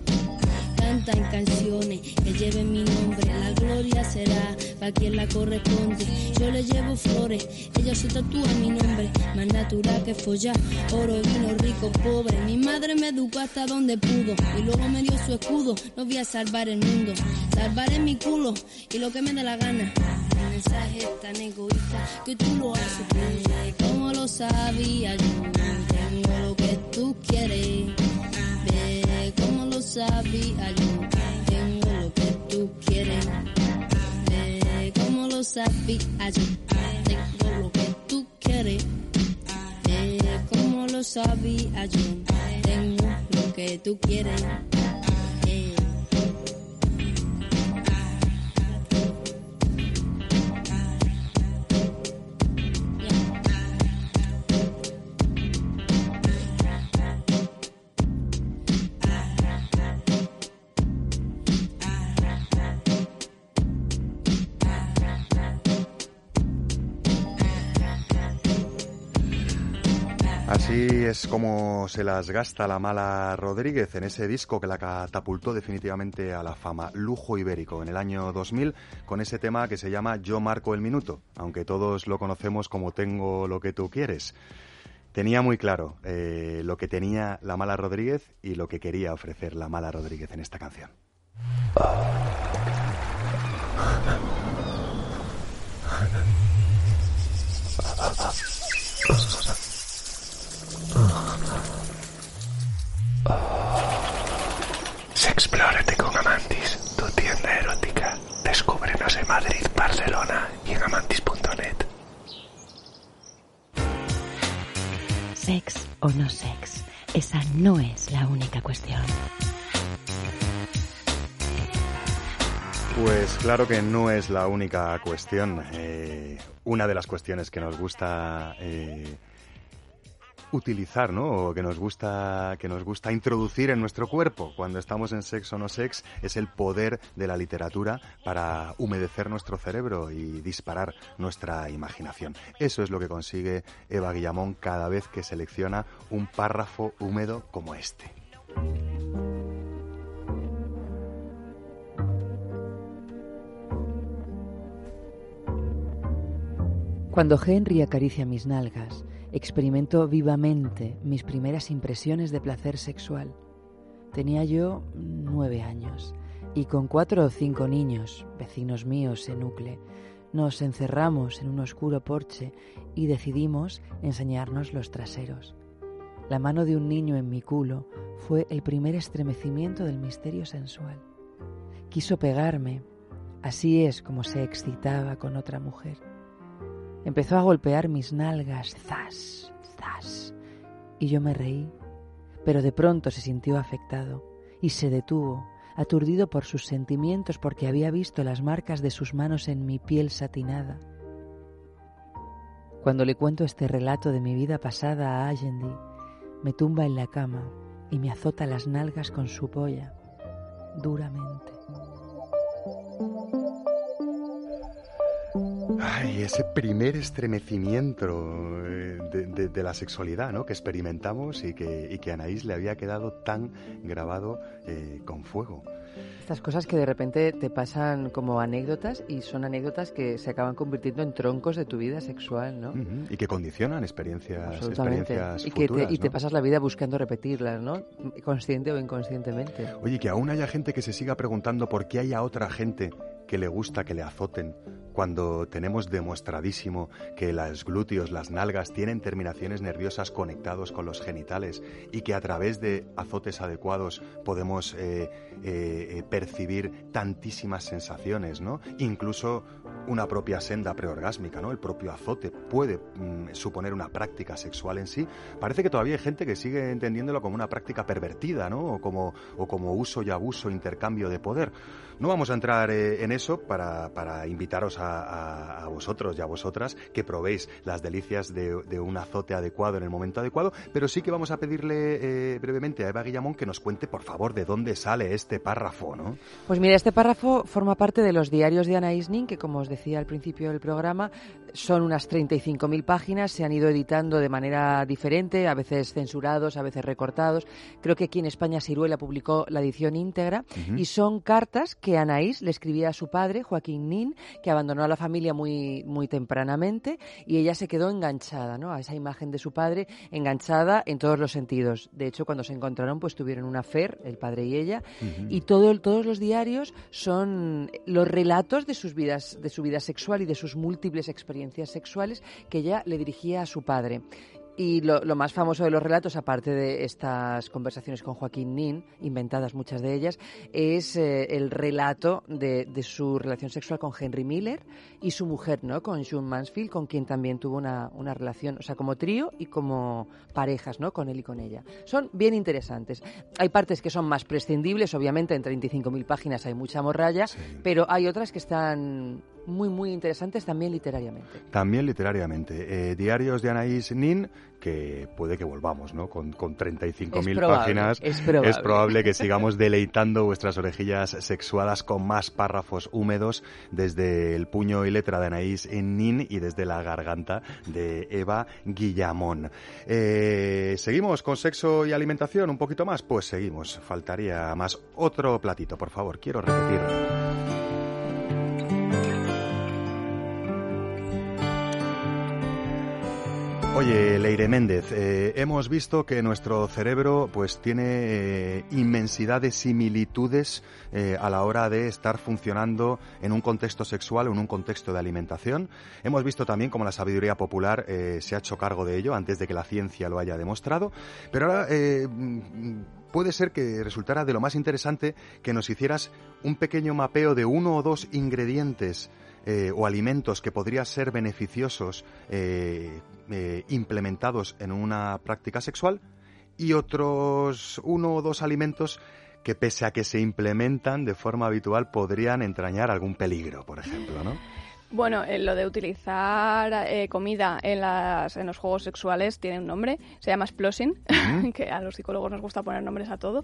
Canta en canciones que lleven mi nombre, la gloria será para quien la corresponde. Yo le llevo flores, ella se tatúa mi nombre, más natural que follar, oro, vino, rico, pobre. Mi madre me educó hasta donde pudo y luego me dio su escudo. No voy a salvar el mundo, salvaré mi culo y lo que me dé la gana. Mensaje tan egoísta que tú lo haces, como lo sabía yo. Tengo lo que tú quieres ve como lo sabía yo. Tengo lo que tú quieres. Ve como lo sabía yo. Tengo lo que tú quieres. Ve como lo sabía yo. Tengo lo que tú quieres. Eh. Así es como se las gasta la mala Rodríguez en ese disco que la catapultó definitivamente a la fama, Lujo Ibérico, en el año 2000, con ese tema que se llama Yo marco el minuto, aunque todos lo conocemos como Tengo lo que tú quieres. Tenía muy claro eh, lo que tenía la mala Rodríguez y lo que quería ofrecer la mala Rodríguez en esta canción. Sexplórate con Amantis, tu tienda erótica. Descúbrenos en Madrid, Barcelona y en amantis.net. Sex o no sex, esa no es la única cuestión. Pues claro que no es la única cuestión. Eh, una de las cuestiones que nos gusta eh, utilizar, ¿no? O que nos gusta que nos gusta introducir en nuestro cuerpo cuando estamos en sexo no sex es el poder de la literatura para humedecer nuestro cerebro y disparar nuestra imaginación. Eso es lo que consigue Eva Guillamón cada vez que selecciona un párrafo húmedo como este. Cuando Henry acaricia mis nalgas, experimento vivamente mis primeras impresiones de placer sexual. Tenía yo nueve años y con cuatro o cinco niños, vecinos míos en Ucle, nos encerramos en un oscuro porche y decidimos enseñarnos los traseros. La mano de un niño en mi culo fue el primer estremecimiento del misterio sensual. Quiso pegarme, así es como se excitaba con otra mujer. Empezó a golpear mis nalgas, zas, zas, y yo me reí, pero de pronto se sintió afectado y se detuvo, aturdido por sus sentimientos porque había visto las marcas de sus manos en mi piel satinada. Cuando le cuento este relato de mi vida pasada a Allende, me tumba en la cama y me azota las nalgas con su polla, duramente. Ay, ese primer estremecimiento eh, de, de- de la sexualidad ¿no? que experimentamos y que, y que a Anaís le había quedado tan grabado eh, con fuego. Estas cosas que de repente te pasan como anécdotas y son anécdotas que se acaban convirtiendo en troncos de tu vida sexual, ¿no? Ujú, Y que condicionan experiencias, experiencias Y que te, futuras, y te ¿no? pasas la vida buscando repetirlas, ¿no? Consciente o inconscientemente. Oye, que aún haya gente que se siga preguntando por qué haya otra gente que le gusta que le azoten, cuando tenemos demostradísimo que los glúteos, las nalgas tienen terminaciones nerviosas conectados con los genitales y que a través de azotes adecuados podemos eh, eh, percibir tantísimas sensaciones, ¿no? Incluso una propia senda preorgásmica, ¿no? El propio azote puede mm, suponer una práctica sexual en sí. Parece que todavía hay gente que sigue entendiéndolo como una práctica pervertida, ¿no? O como, uso y abuso, intercambio de poder. No vamos a entrar eh, en eso para, invitaros a, a, vosotros y a vosotras que probéis las delicias de, de, un azote adecuado en el momento adecuado, pero sí que vamos a pedirle eh, brevemente a Eva Guillamón que nos cuente, por favor, de dónde sale este párrafo, ¿no? Pues mira, este párrafo forma parte de los diarios de Ana Isning, que como os decía al principio del programa, son unas 35.000 páginas, se han ido editando de manera diferente, a veces censurados, a veces recortados. Creo que aquí en España Ciruela publicó la edición íntegra uh -huh. y son cartas que Anaís le escribía a su padre, Joaquín Nin, que abandonó a la familia muy, muy tempranamente y ella se quedó enganchada ¿no? a esa imagen de su padre, enganchada en todos los sentidos. De hecho, cuando se encontraron, pues tuvieron una fer, el padre y ella, uh -huh. y todo, todos los diarios son los relatos de sus vidas, de su vida sexual y de sus múltiples experiencias sexuales que ella le dirigía a su padre. Y lo, lo, más famoso de los relatos, aparte de estas conversaciones con Joaquín Nin, inventadas muchas de ellas, es eh, el relato de, de, su relación sexual con Henry Miller y su mujer, ¿no? Con June Mansfield, con quien también tuvo una, una relación, o sea, como trío y como parejas, ¿no? Con él y con ella. Son bien interesantes. Hay partes que son más prescindibles, obviamente, en 35.000 páginas hay mucha morralla, sí. pero hay otras que están muy, muy interesantes también literariamente. También literariamente. Eh, diarios de Anaís Nin, que puede que volvamos, ¿no? Con, con 35.000 páginas. Es probable. es probable que sigamos deleitando vuestras orejillas sexuadas con más párrafos húmedos desde el puño y letra de Anaís Nin y desde la garganta de Eva Guillamón. Eh, ¿Seguimos con sexo y alimentación un poquito más? Pues seguimos. Faltaría más. Otro platito, por favor. Quiero repetir. Oye, Leire Méndez, eh, hemos visto que nuestro cerebro pues tiene eh, inmensidad de similitudes eh, a la hora de estar funcionando en un contexto sexual o en un contexto de alimentación. Hemos visto también cómo la sabiduría popular se ha hecho cargo de ello antes de que la ciencia lo haya demostrado. Pero ahora puede ser que resultara de lo más interesante que nos hicieras un pequeño mapeo de uno o dos ingredientes eh, o alimentos que podrían ser beneficiosos eh, eh, implementados en una práctica sexual y otros uno o dos alimentos que pese a que se implementan de forma habitual podrían entrañar algún peligro, por ejemplo, ¿no? Bueno, eh, lo de utilizar eh, comida en, las, en los juegos sexuales tiene un nombre, se llama Splosin, -huh. [LAUGHS] que a los psicólogos nos gusta poner nombres a todo.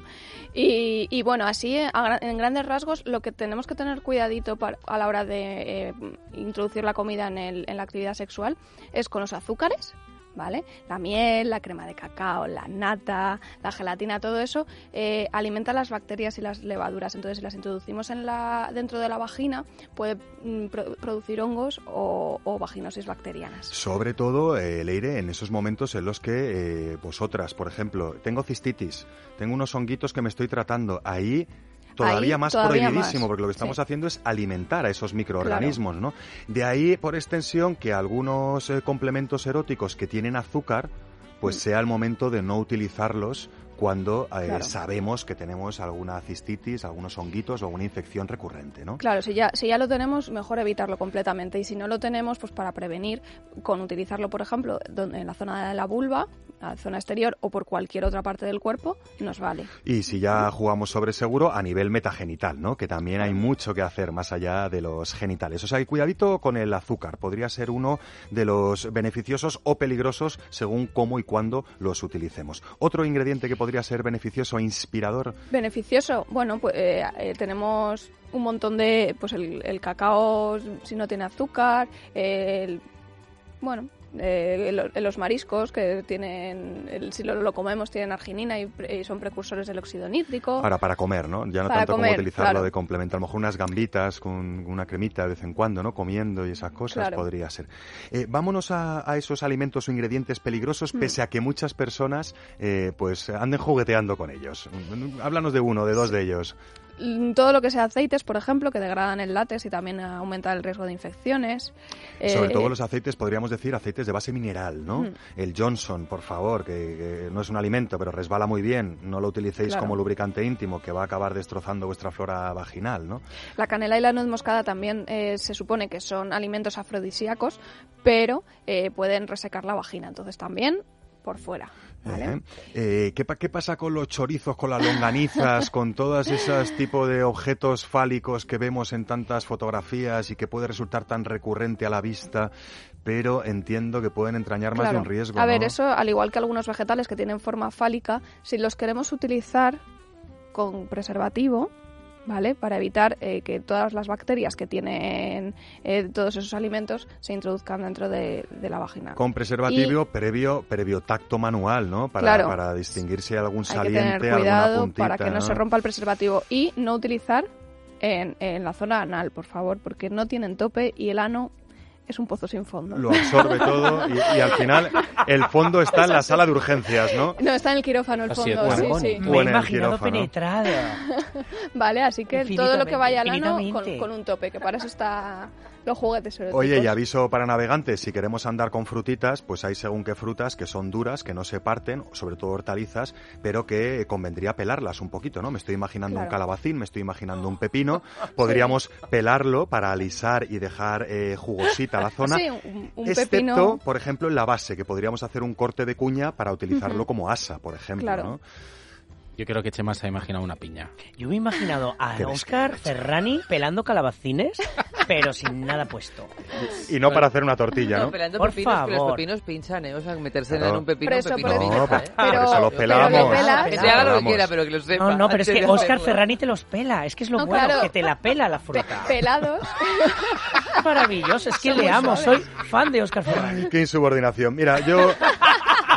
Y, y bueno, así a, en grandes rasgos lo que tenemos que tener cuidadito para, a la hora de eh, introducir la comida en, el, en la actividad sexual es con los azúcares, ¿vale? La miel, la crema de cacao, la nata, la gelatina, todo eso eh, alimenta las bacterias y las levaduras. Entonces, si las introducimos en la, dentro de la vagina, puede mm, pro producir hongos o, o, vaginosis bacterianas. Sobre todo, eh, Leire, en esos momentos en los que eh, vosotras, por ejemplo, tengo cistitis, tengo unos honguitos que me estoy tratando, ahí todavía ahí, más todavía prohibidísimo, más. porque lo que estamos sí. haciendo es alimentar a esos microorganismos, claro. ¿no? De ahí, por extensión, que algunos eh, complementos eróticos que tienen azúcar, pues mm. sea el momento de no utilizarlos cuando eh, claro. sabemos que tenemos alguna cistitis, algunos honguitos o alguna infección recurrente, ¿no? Claro, si ya, si ya lo tenemos, mejor evitarlo completamente. Y si no lo tenemos, pues para prevenir, con utilizarlo, por ejemplo, en la zona de la vulva, la zona exterior o por cualquier otra parte del cuerpo, nos vale. Y si ya jugamos sobre seguro, a nivel metagenital, ¿no? Que también hay mucho que hacer más allá de los genitales. O sea, cuidadito con el azúcar. Podría ser uno de los beneficiosos o peligrosos según cómo y cuándo los utilicemos. Otro ingrediente que podría ser beneficioso e inspirador. Beneficioso, bueno, pues eh, eh, tenemos un montón de, pues el, el, cacao si no tiene azúcar, el, bueno, eh, los mariscos que tienen, el, si lo, lo, comemos, tienen arginina y, y, son precursores del óxido nítrico. Ahora, para comer, ¿no? Ya no para tanto comer, como utilizarlo claro. de complemento. A lo mejor unas gambitas con una cremita de vez en cuando, ¿no? Comiendo y esas cosas claro. podría ser. Eh, vámonos a, a, esos alimentos o ingredientes peligrosos, mm. pese a que muchas personas eh, pues anden jugueteando con ellos. Háblanos de uno, de dos de ellos. Mm, todo lo que sea aceites, por ejemplo, que degradan el látex y también aumenta el riesgo de infecciones. Sobre Eh, todo los aceites, podríamos decir aceites de base mineral, ¿no? Mm. El Johnson, por favor, que, que no es un alimento, pero resbala muy bien. No lo utilicéis Claro. como lubricante íntimo, que va a acabar destrozando vuestra flora vaginal, ¿no? La canela y la nuez moscada también eh, se supone que son alimentos afrodisíacos, pero eh, pueden resecar la vagina, entonces también por fuera. ¿vale? ¿Eh? ¿qué, qué pasa con los chorizos, con las longanizas, con todos esos tipos de objetos fálicos que vemos en tantas fotografías y que puede resultar tan recurrente a la vista, pero entiendo que pueden entrañar más de un riesgo? A ver, ¿no? eso, al igual que algunos vegetales que tienen forma fálica, si los queremos utilizar con preservativo, ¿vale? Para evitar eh, que todas las bacterias que tienen eh, todos esos alimentos se introduzcan dentro de, de la vagina. Con preservativo previo, previo tacto manual, ¿no? Para, Claro. para distinguir si hay algún Hay que saliente, tener cuidado puntita, para que no, se rompa el preservativo y no utilizar en, en la zona anal, por favor, porque no tienen tope y el ano es un pozo sin fondo. Lo absorbe todo y, y al final el fondo está en la sala de urgencias, ¿no? No, está en el quirófano el es, fondo, bueno, sí, sí. Me he imaginado quirófano. penetrado. [LAUGHS] Vale, así que todo lo que vaya al ano con un tope, que para eso está los juguetes eróticos. Oye, y aviso para navegantes, si queremos andar con frutitas, pues hay según qué frutas que son duras, que no se parten, sobre todo hortalizas, pero que convendría pelarlas un poquito, ¿no? Me estoy imaginando un calabacín, me estoy imaginando un pepino, podríamos pelarlo para alisar y dejar eh, jugosita la [LAUGHS] zona. Sí, un, un Excepto, pepino. por ejemplo, en la base, que podríamos hacer un corte de cuña para utilizarlo como asa, por ejemplo, Claro. ¿no? Yo creo que Chema se ha imaginado una piña. Yo me he imaginado a Oscar Ferrani pelando calabacines, pero sin nada puesto. Y no para hacer una tortilla, ¿no? pelando Por pepinos, que los favor. pepinos pinchan, ¿eh? O sea, meterse Claro. en un pepino, Por eso, pepino pincha, No, ¿eh? Pero- pero pelamos. lo pelas. Que se haga lo que Pelamos. quiera, pero que lo sepa. No, no, pero es que Oscar. Ferrani te los pela. Es que es lo No, bueno, claro. que te la pela la Pe- fruta. [LAUGHS] pelados. Maravilloso, es que le amo, suaves. soy fan de Oscar Ferrani. Qué insubordinación. Mira, yo...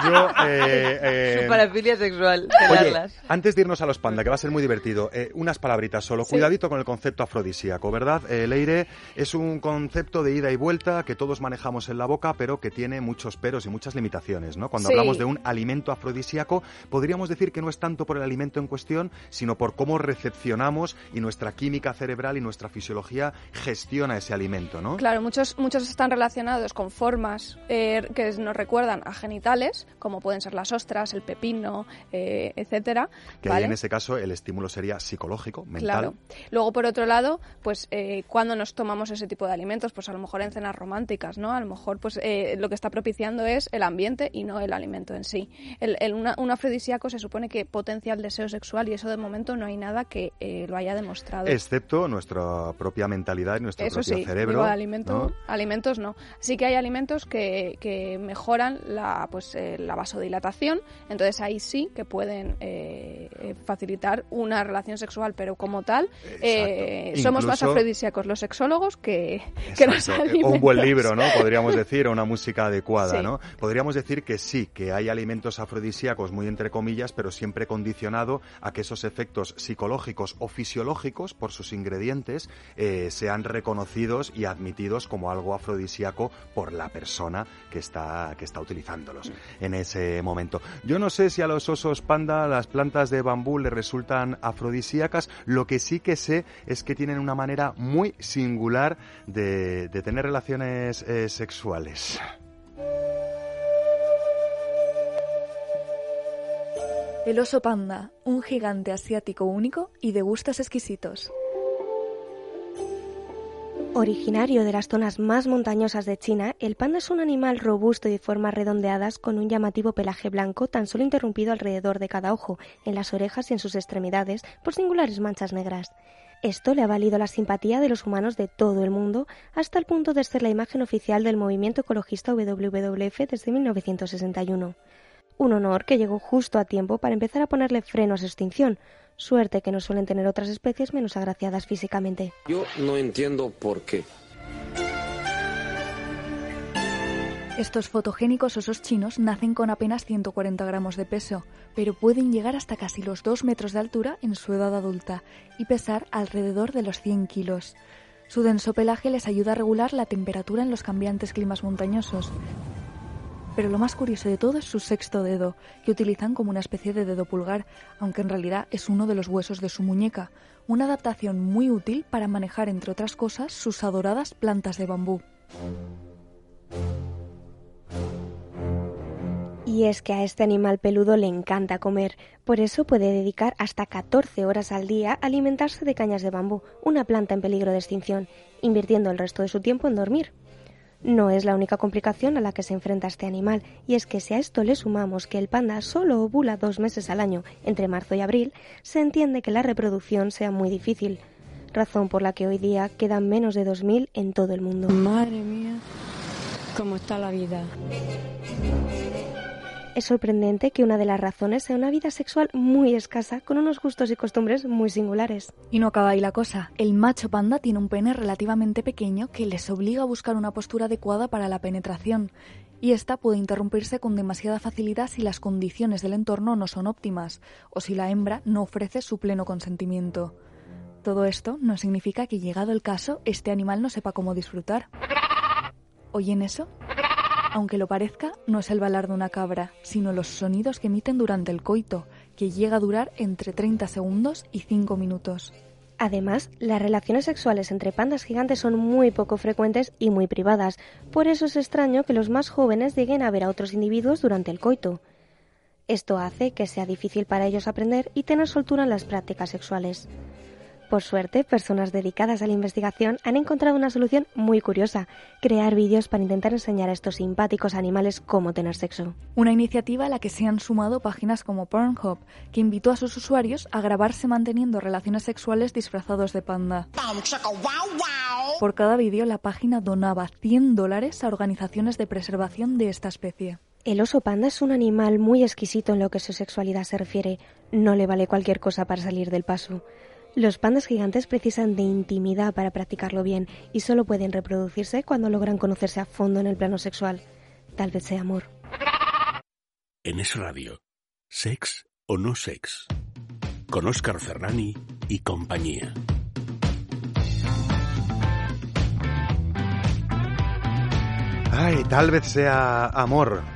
yo [LAUGHS] eh, eh, Su parafilia sexual, Oye, antes de irnos a los panda, que va a ser muy divertido, eh, unas palabritas solo. Sí. Cuidadito con el concepto afrodisíaco, ¿verdad? Eh, Leire es un concepto de ida y vuelta que todos manejamos en la boca, pero que tiene muchos peros y muchas limitaciones, ¿no? Cuando Sí. hablamos de un alimento afrodisíaco, podríamos decir que no es tanto por el alimento en cuestión, sino por cómo recepcionamos y nuestra química cerebral y nuestra fisiología gestiona ese alimento, ¿no? Claro, muchos, muchos están relacionados con formas eh, que nos recuerdan a genitales, como pueden ser las ostras, el pepino, eh, etcétera. Que ahí en ese caso el estímulo sería psicológico, mental. Claro. Luego, por otro lado, pues eh, cuando nos tomamos ese tipo de alimentos, pues a lo mejor en cenas románticas, ¿no? A lo mejor pues eh, lo que está propiciando es el ambiente y no el alimento en sí. El, el- una- un afrodisíaco se supone que potencia el deseo sexual y eso de momento no hay nada que lo haya demostrado. Excepto nuestra propia mentalidad y nuestro Eso propio sí, cerebro. digo, alimento- ¿no? alimentos no. Sí que hay alimentos que, que mejoran la, pues, la vasodilatación, entonces ahí sí que pueden eh, eh, facilitar una relación sexual, pero como tal, eh, somos más afrodisíacos los sexólogos que, que los alimentos. Un buen libro, ¿no? [LAUGHS] Podríamos decir, o una música adecuada, Sí. ¿no? Podríamos decir que sí, que hay alimentos afrodisíacos muy entre comillas, pero siempre condicionado a que esos efectos psicológicos o fisiológicos por sus ingredientes eh, sean reconocidos y admitidos como algo afrodisíaco por la persona que está, que está utilizándolos en ese momento. Yo no sé si a los osos panda las plantas de bambú le resultan afrodisíacas, lo que sí que sé es que tienen una manera muy singular de, de tener relaciones eh, sexuales. El oso panda, un gigante asiático único y de gustos exquisitos. Originario de las zonas más montañosas de China, el panda es un animal robusto y de formas redondeadas con un llamativo pelaje blanco tan solo interrumpido alrededor de cada ojo, en las orejas y en sus extremidades por singulares manchas negras. Esto le ha valido la simpatía de los humanos de todo el mundo hasta el punto de ser la imagen oficial del movimiento ecologista WWF desde 1961. Un honor que llegó justo a tiempo para empezar a ponerle freno a su extinción, suerte que no suelen tener otras especies menos agraciadas físicamente. Yo no entiendo por qué. Estos fotogénicos osos chinos nacen con apenas 140 gramos de peso, pero pueden llegar hasta casi los 2 metros de altura en su edad adulta y pesar alrededor de los 100 kilos. Su denso pelaje les ayuda a regular la temperatura en los cambiantes climas montañosos. Pero lo más curioso de todo es su sexto dedo, que utilizan como una especie de dedo pulgar, aunque en realidad es uno de los huesos de su muñeca, una adaptación muy útil para manejar, entre otras cosas, sus adoradas plantas de bambú. Y es que a este animal peludo le encanta comer, por eso puede dedicar hasta 14 horas al día a alimentarse de cañas de bambú, una planta en peligro de extinción, invirtiendo el resto de su tiempo en dormir. No es la única complicación a la que se enfrenta este animal, y es que si a esto le sumamos que el panda solo ovula dos meses al año, entre marzo y abril, se entiende que la reproducción sea muy difícil, razón por la que hoy día quedan menos de 2.000 en todo el mundo. Madre mía, cómo está la vida. Es sorprendente que una de las razones sea una vida sexual muy escasa, con unos gustos y costumbres muy singulares. Y no acaba ahí la cosa. El macho panda tiene un pene relativamente pequeño que les obliga a buscar una postura adecuada para la penetración. Y esta puede interrumpirse con demasiada facilidad si las condiciones del entorno no son óptimas o si la hembra no ofrece su pleno consentimiento. Todo esto no significa que llegado el caso este animal no sepa cómo disfrutar. ¿Oyen eso? Aunque lo parezca, no es el balar de una cabra, sino los sonidos que emiten durante el coito, que llega a durar entre 30 segundos y 5 minutos. Además, las relaciones sexuales entre pandas gigantes son muy poco frecuentes y muy privadas, por eso es extraño que los más jóvenes lleguen a ver a otros individuos durante el coito. Esto hace que sea difícil para ellos aprender y tener soltura en las prácticas sexuales. Por suerte, personas dedicadas a la investigación han encontrado una solución muy curiosa, crear vídeos para intentar enseñar a estos simpáticos animales cómo tener sexo. Una iniciativa a la que se han sumado páginas como Pornhub, que invitó a sus usuarios a grabarse manteniendo relaciones sexuales disfrazados de panda. Por cada vídeo, la página donaba 100 dólares a organizaciones de preservación de esta especie. El oso panda es un animal muy exquisito en lo que su sexualidad se refiere. No le vale cualquier cosa para salir del paso. Los pandas gigantes precisan de intimidad para practicarlo bien y solo pueden reproducirse cuando logran conocerse a fondo en el plano sexual. Tal vez sea amor. En Es Radio, Sex o no sex. Con Óscar Ferrani y compañía. Ay, tal vez sea amor.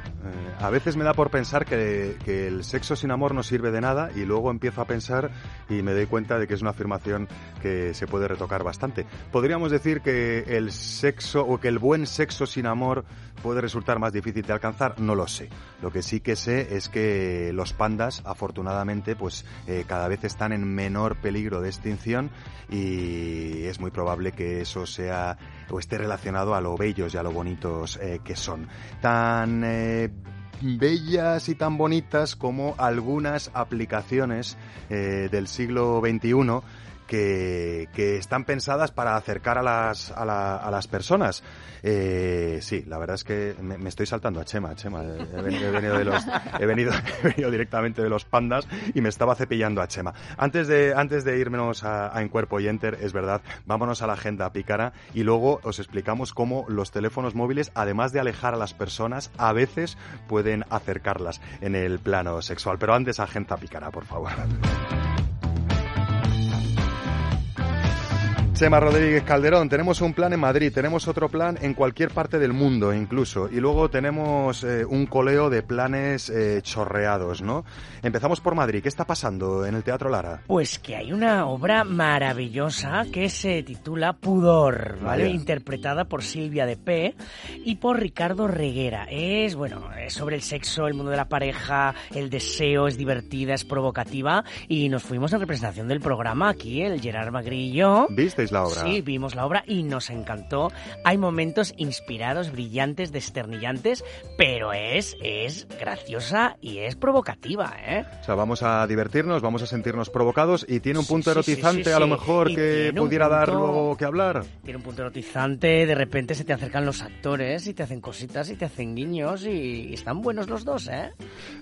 A veces me da por pensar que, que, el sexo sin amor no sirve de nada y luego empiezo a pensar y me doy cuenta de que es una afirmación que se puede retocar bastante. Podríamos decir que el sexo o que el buen sexo sin amor puede resultar más difícil de alcanzar, no lo sé. Lo que sí que sé es que los pandas, afortunadamente, pues eh, cada vez están en menor peligro de extinción y es muy probable que eso sea o esté relacionado a lo bellos y a lo bonitos eh, que son. Tan eh, bellas y tan bonitas como algunas aplicaciones eh, del siglo XXI que, que, están pensadas para acercar a las, a, la, a las personas. Eh, sí, la verdad es que me, estoy saltando a Chema. Chema, he venido, de los, [LAUGHS] he venido directamente de los pandas y me estaba cepillando a Chema. Antes de, antes de irnos a, a En Cuerpo y Enter, es verdad, vámonos a la agenda pícara y luego os explicamos cómo los teléfonos móviles, además de alejar a las personas, a veces pueden acercarlas en el plano sexual. Pero antes, agenda pícara, por favor. Chema Rodríguez Calderón, tenemos un plan en Madrid, tenemos otro plan en cualquier parte del mundo incluso, y luego tenemos eh, un coleo de planes eh, chorreados, ¿no? Empezamos por Madrid, ¿qué está pasando en el Teatro Lara? Pues que hay una obra maravillosa que se titula Pudor, ¿vale? Vale. Interpretada por Silvia de P y por Ricardo Reguera. Es, bueno, es sobre el sexo, el mundo de la pareja, el deseo, es divertida, es provocativa, y nos fuimos en representación del programa aquí, el Gerard Magrillo. ¿Visteis la obra? Sí, vimos la obra y nos encantó. Hay momentos inspirados, brillantes, desternillantes, pero es, es graciosa y es provocativa, ¿eh? O sea, vamos a divertirnos, vamos a sentirnos provocados y tiene un punto sí, erotizante sí, sí, a lo mejor y que pudiera punto, dar luego que hablar. Tiene un punto erotizante, de repente se te acercan los actores y te hacen cositas y te hacen guiños y, y están buenos los dos, ¿eh?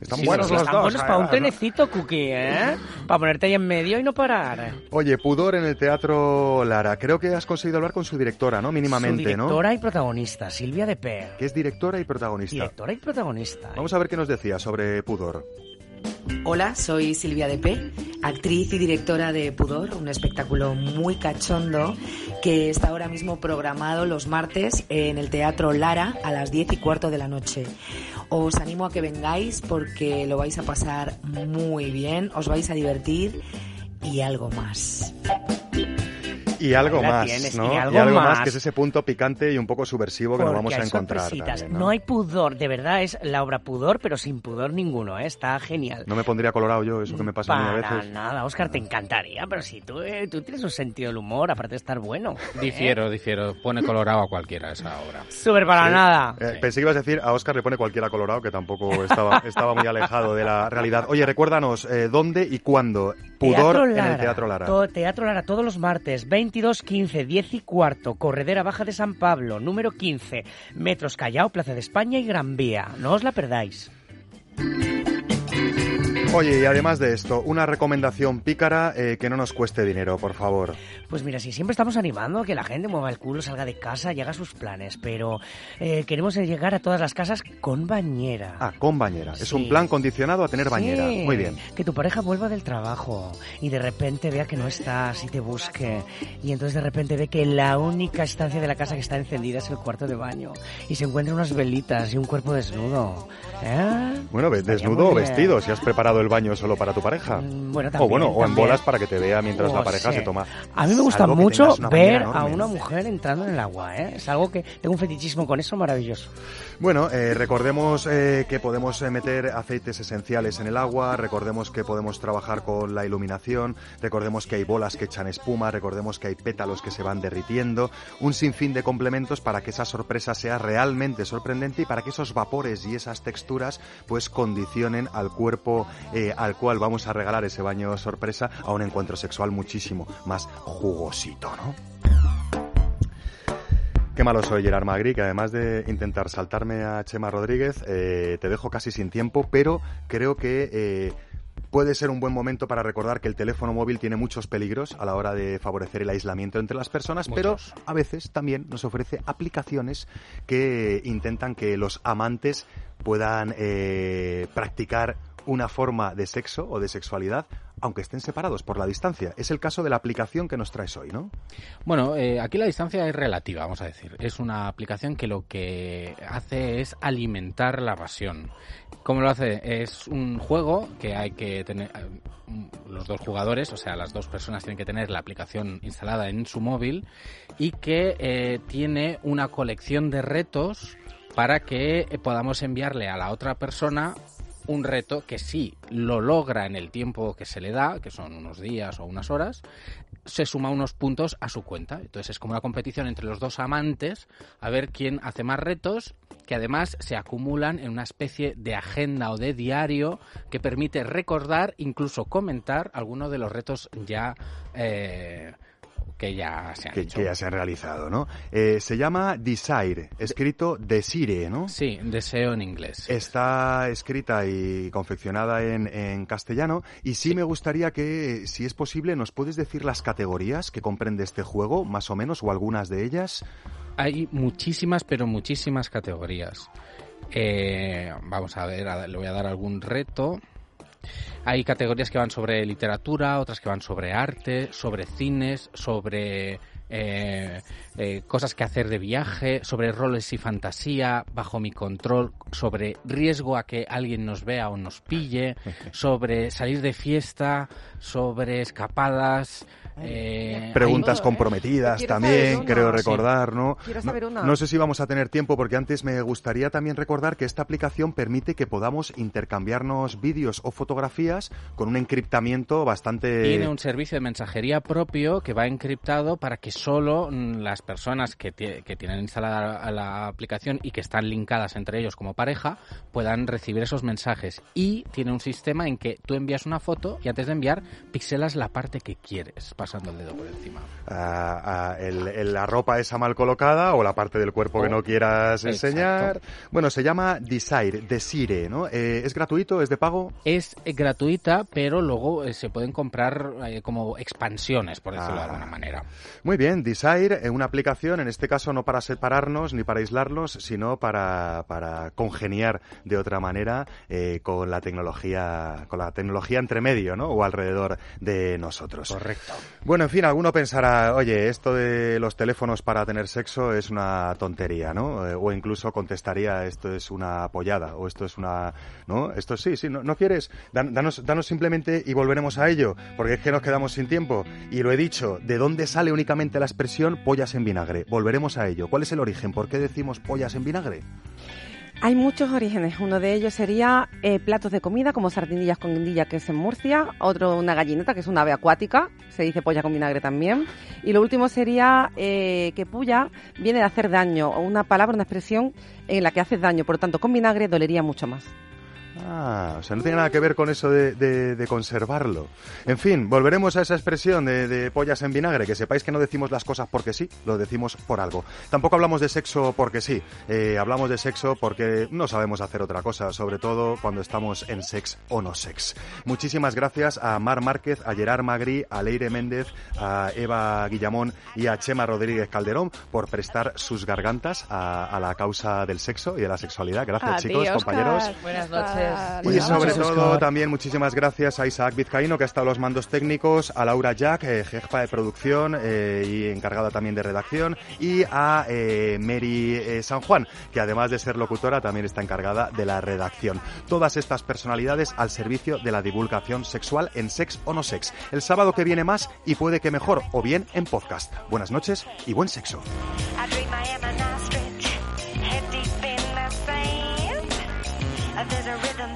Están buenos los están dos. buenos para un tenecito, Cookie, ¿eh? para ponerte ahí en medio y no parar. Oye, pudor en el teatro Lara. Creo que has conseguido hablar con su directora, ¿no? Mínimamente, su ¿no? directora y protagonista, Silvia de Per. Que es directora y protagonista. Directora y protagonista. Vamos a ver qué nos decía sobre Pudor. Hola, soy Silvia de P, actriz y directora de Pudor, un espectáculo muy cachondo que está ahora mismo programado los martes en el Teatro Lara a las 10 y cuarto de la noche. Os animo a que vengáis porque lo vais a pasar muy bien, os vais a divertir y algo más. Y algo más, tienes, ¿no? y algo más. más. que es ese punto picante y un poco subversivo que nos vamos a encontrar. también, ¿no? hay pudor, de verdad es la obra pudor, pero sin pudor ninguno, ¿eh? está genial. No me pondría colorado yo, eso que me pasa a mí a Para veces. nada, Oscar, te encantaría, pero si tú, eh, tú tienes un sentido del humor, aparte de estar bueno. ¿eh? Difiero, difiero. Pone colorado a cualquiera esa obra. Súper para Sí. nada. Eh, Pensé que ibas a decir a Oscar le pone cualquiera colorado, que tampoco estaba, [LAUGHS] estaba muy alejado de la realidad. Oye, recuérdanos, eh, ¿dónde y cuándo? Pudor en el Teatro Lara. To- Teatro Lara todos los martes, 22, 15, 10 y cuarto, Corredera Baja de San Pablo, número 15, Metros Callao, Plaza de España y Gran Vía. No os la perdáis. Oye, y además de esto, una recomendación pícara eh, que no nos cueste dinero, por favor. Pues mira, si siempre estamos animando a que la gente mueva el culo, salga de casa y haga sus planes, pero eh, queremos llegar a todas las casas con bañera. Ah, con bañera. Es Sí. un plan condicionado a tener bañera. Sí, Muy bien. Que tu pareja vuelva del trabajo y de repente vea que no estás y te busque. Y entonces de repente ve que la única estancia de la casa que está encendida es el cuarto de baño. Y se encuentra unas velitas y un cuerpo desnudo. ¿Eh? Bueno, desnudo o vestido, si has preparado el baño solo para tu pareja. bueno, o también, bueno, o en bolas para que te vea mientras la Oh, pareja se toma. A mí me gusta mucho ver a una mujer entrando en el agua, ¿eh? Es algo que tengo un fetichismo con eso maravilloso. Bueno, eh, recordemos eh, que podemos eh, meter aceites esenciales en el agua, recordemos que podemos trabajar con la iluminación, recordemos que hay bolas que echan espuma, recordemos que hay pétalos que se van derritiendo, un sinfín de complementos para que esa sorpresa sea realmente sorprendente y para que esos vapores y esas texturas pues condicionen al cuerpo eh, al cual vamos a regalar ese baño sorpresa a un encuentro sexual muchísimo más jugosito, ¿no? Qué malo soy, Gerard Magri, que además de intentar saltarme a Chema Rodríguez, eh, te dejo casi sin tiempo, pero creo que eh, puede ser un buen momento para recordar que el teléfono móvil tiene muchos peligros a la hora de favorecer el aislamiento entre las personas, pero a veces también nos ofrece aplicaciones que intentan que los amantes puedan eh, practicar una forma de sexo o de sexualidad aunque estén separados por la distancia. Es el caso de la aplicación que nos traes hoy, ¿no? Bueno, eh, aquí la distancia es relativa, vamos a decir. Es una aplicación que lo que hace es alimentar la pasión. ¿Cómo lo hace? Es un juego que hay que tener eh, los dos jugadores, o sea, las dos personas tienen que tener la aplicación instalada en su móvil y que eh, tiene una colección de retos para que eh, podamos enviarle a la otra persona un reto que si lo logra en el tiempo que se le da, que son unos días o unas horas, se suma unos puntos a su cuenta. Entonces es como una competición entre los dos amantes a ver quién hace más retos que además se acumulan en una especie de agenda o de diario que permite recordar, incluso comentar algunos de los retos ya eh, que ya se han que, hecho. que ya se han realizado, ¿no? Eh, se llama Desire, escrito Desire, ¿no? Sí, deseo en inglés. Está escrita y confeccionada en, en castellano y sí, me gustaría que, si es posible, nos puedes decir las categorías que comprende este juego, más o menos, o algunas de ellas. Hay muchísimas, pero muchísimas categorías. Eh, vamos a ver, le voy a dar algún reto. Hay categorías que van sobre literatura, otras que van sobre arte, sobre cines, sobre eh, eh, cosas que hacer de viaje, sobre roles y fantasía, bajo mi control, sobre riesgo a que alguien nos vea o nos pille, [LAUGHS] sobre salir de fiesta, sobre escapadas. Eh, Preguntas hay- comprometidas también, una. creo Sí. recordar, ¿no? Quiero No- saber una. No sé si vamos a tener tiempo porque antes me gustaría también recordar que esta aplicación permite que podamos intercambiarnos vídeos o fotografías con un encriptamiento bastante... Tiene un servicio de mensajería propio que va encriptado para que solo mm, las personas que tienen instalada la aplicación y que están linkadas entre ellos como pareja puedan recibir esos mensajes. Y tiene un sistema en que tú envías una foto y antes de enviar pixelas la parte que quieres, pasando el dedo por encima. ah, ah, el- el- la ropa esa mal colocada o la parte del cuerpo que Oh, no quieras exacto. enseñar. Bueno, se llama Desire, Desire, ¿no? Eh, ¿Es gratuito? ¿Es de pago? Es gratuita, pero luego eh, se pueden comprar eh, como expansiones, por decirlo de Ah. alguna manera. Muy bien, Desire, una aplicación, en este caso no para separarnos ni para aislarnos, sino para, para congeniar de otra manera eh, con la tecnología, con la tecnología entre medio, ¿no? O alrededor de nosotros. Correcto. Bueno, en fin, alguno pensará, oye, esto de los teléfonos para tener sexo es una tontería, ¿no? Eh, o incluso contestaría, esto es una apoyada, o esto es una, ¿no? Esto sí, sí, no, quieres, danos, danos simplemente y volveremos a ello, porque es que nos quedamos sin tiempo. Y lo he dicho, ¿de dónde sale únicamente la expresión pollas en vinagre? Volveremos a ello. ¿Cuál es el origen? ¿Por qué decimos pollas en vinagre? Hay muchos orígenes. Uno de ellos sería eh, platos de comida como sardinillas con guindilla, que es en Murcia. Otro, una gallineta, que es una ave acuática. Se dice polla con vinagre también. Y lo último sería eh, que puya viene de hacer daño, o una palabra, una expresión en la que haces daño. Por lo tanto, con vinagre dolería mucho más. Ah, o sea, no tiene nada que ver con eso de, conservarlo. En fin, volveremos a esa expresión de, pollas en vinagre, que sepáis que no decimos las cosas porque sí, lo decimos por algo. Tampoco hablamos de sexo porque sí, eh, hablamos de sexo porque no sabemos hacer otra cosa, sobre todo cuando estamos en sex o no sex. Muchísimas gracias a Mar Márquez, a Gerard Magri, a Leire Méndez, a Eva Guillamón y a Chema Rodríguez Calderón por prestar sus gargantas a, la causa del sexo y de la sexualidad. Gracias, chicos, compañeros. Buenas noches. Y sobre todo también muchísimas gracias a Isaac Vizcaíno que ha estado los mandos técnicos, a Laura Jack, eh, jefa de producción eh, y encargada también de redacción, y a eh, Mary San Juan, que además de ser locutora también está encargada de la redacción. Todas estas personalidades al servicio de la divulgación sexual en Sex o No Sex. El sábado que viene más y puede que mejor o bien en podcast. Buenas noches y buen sexo. There's a rhythm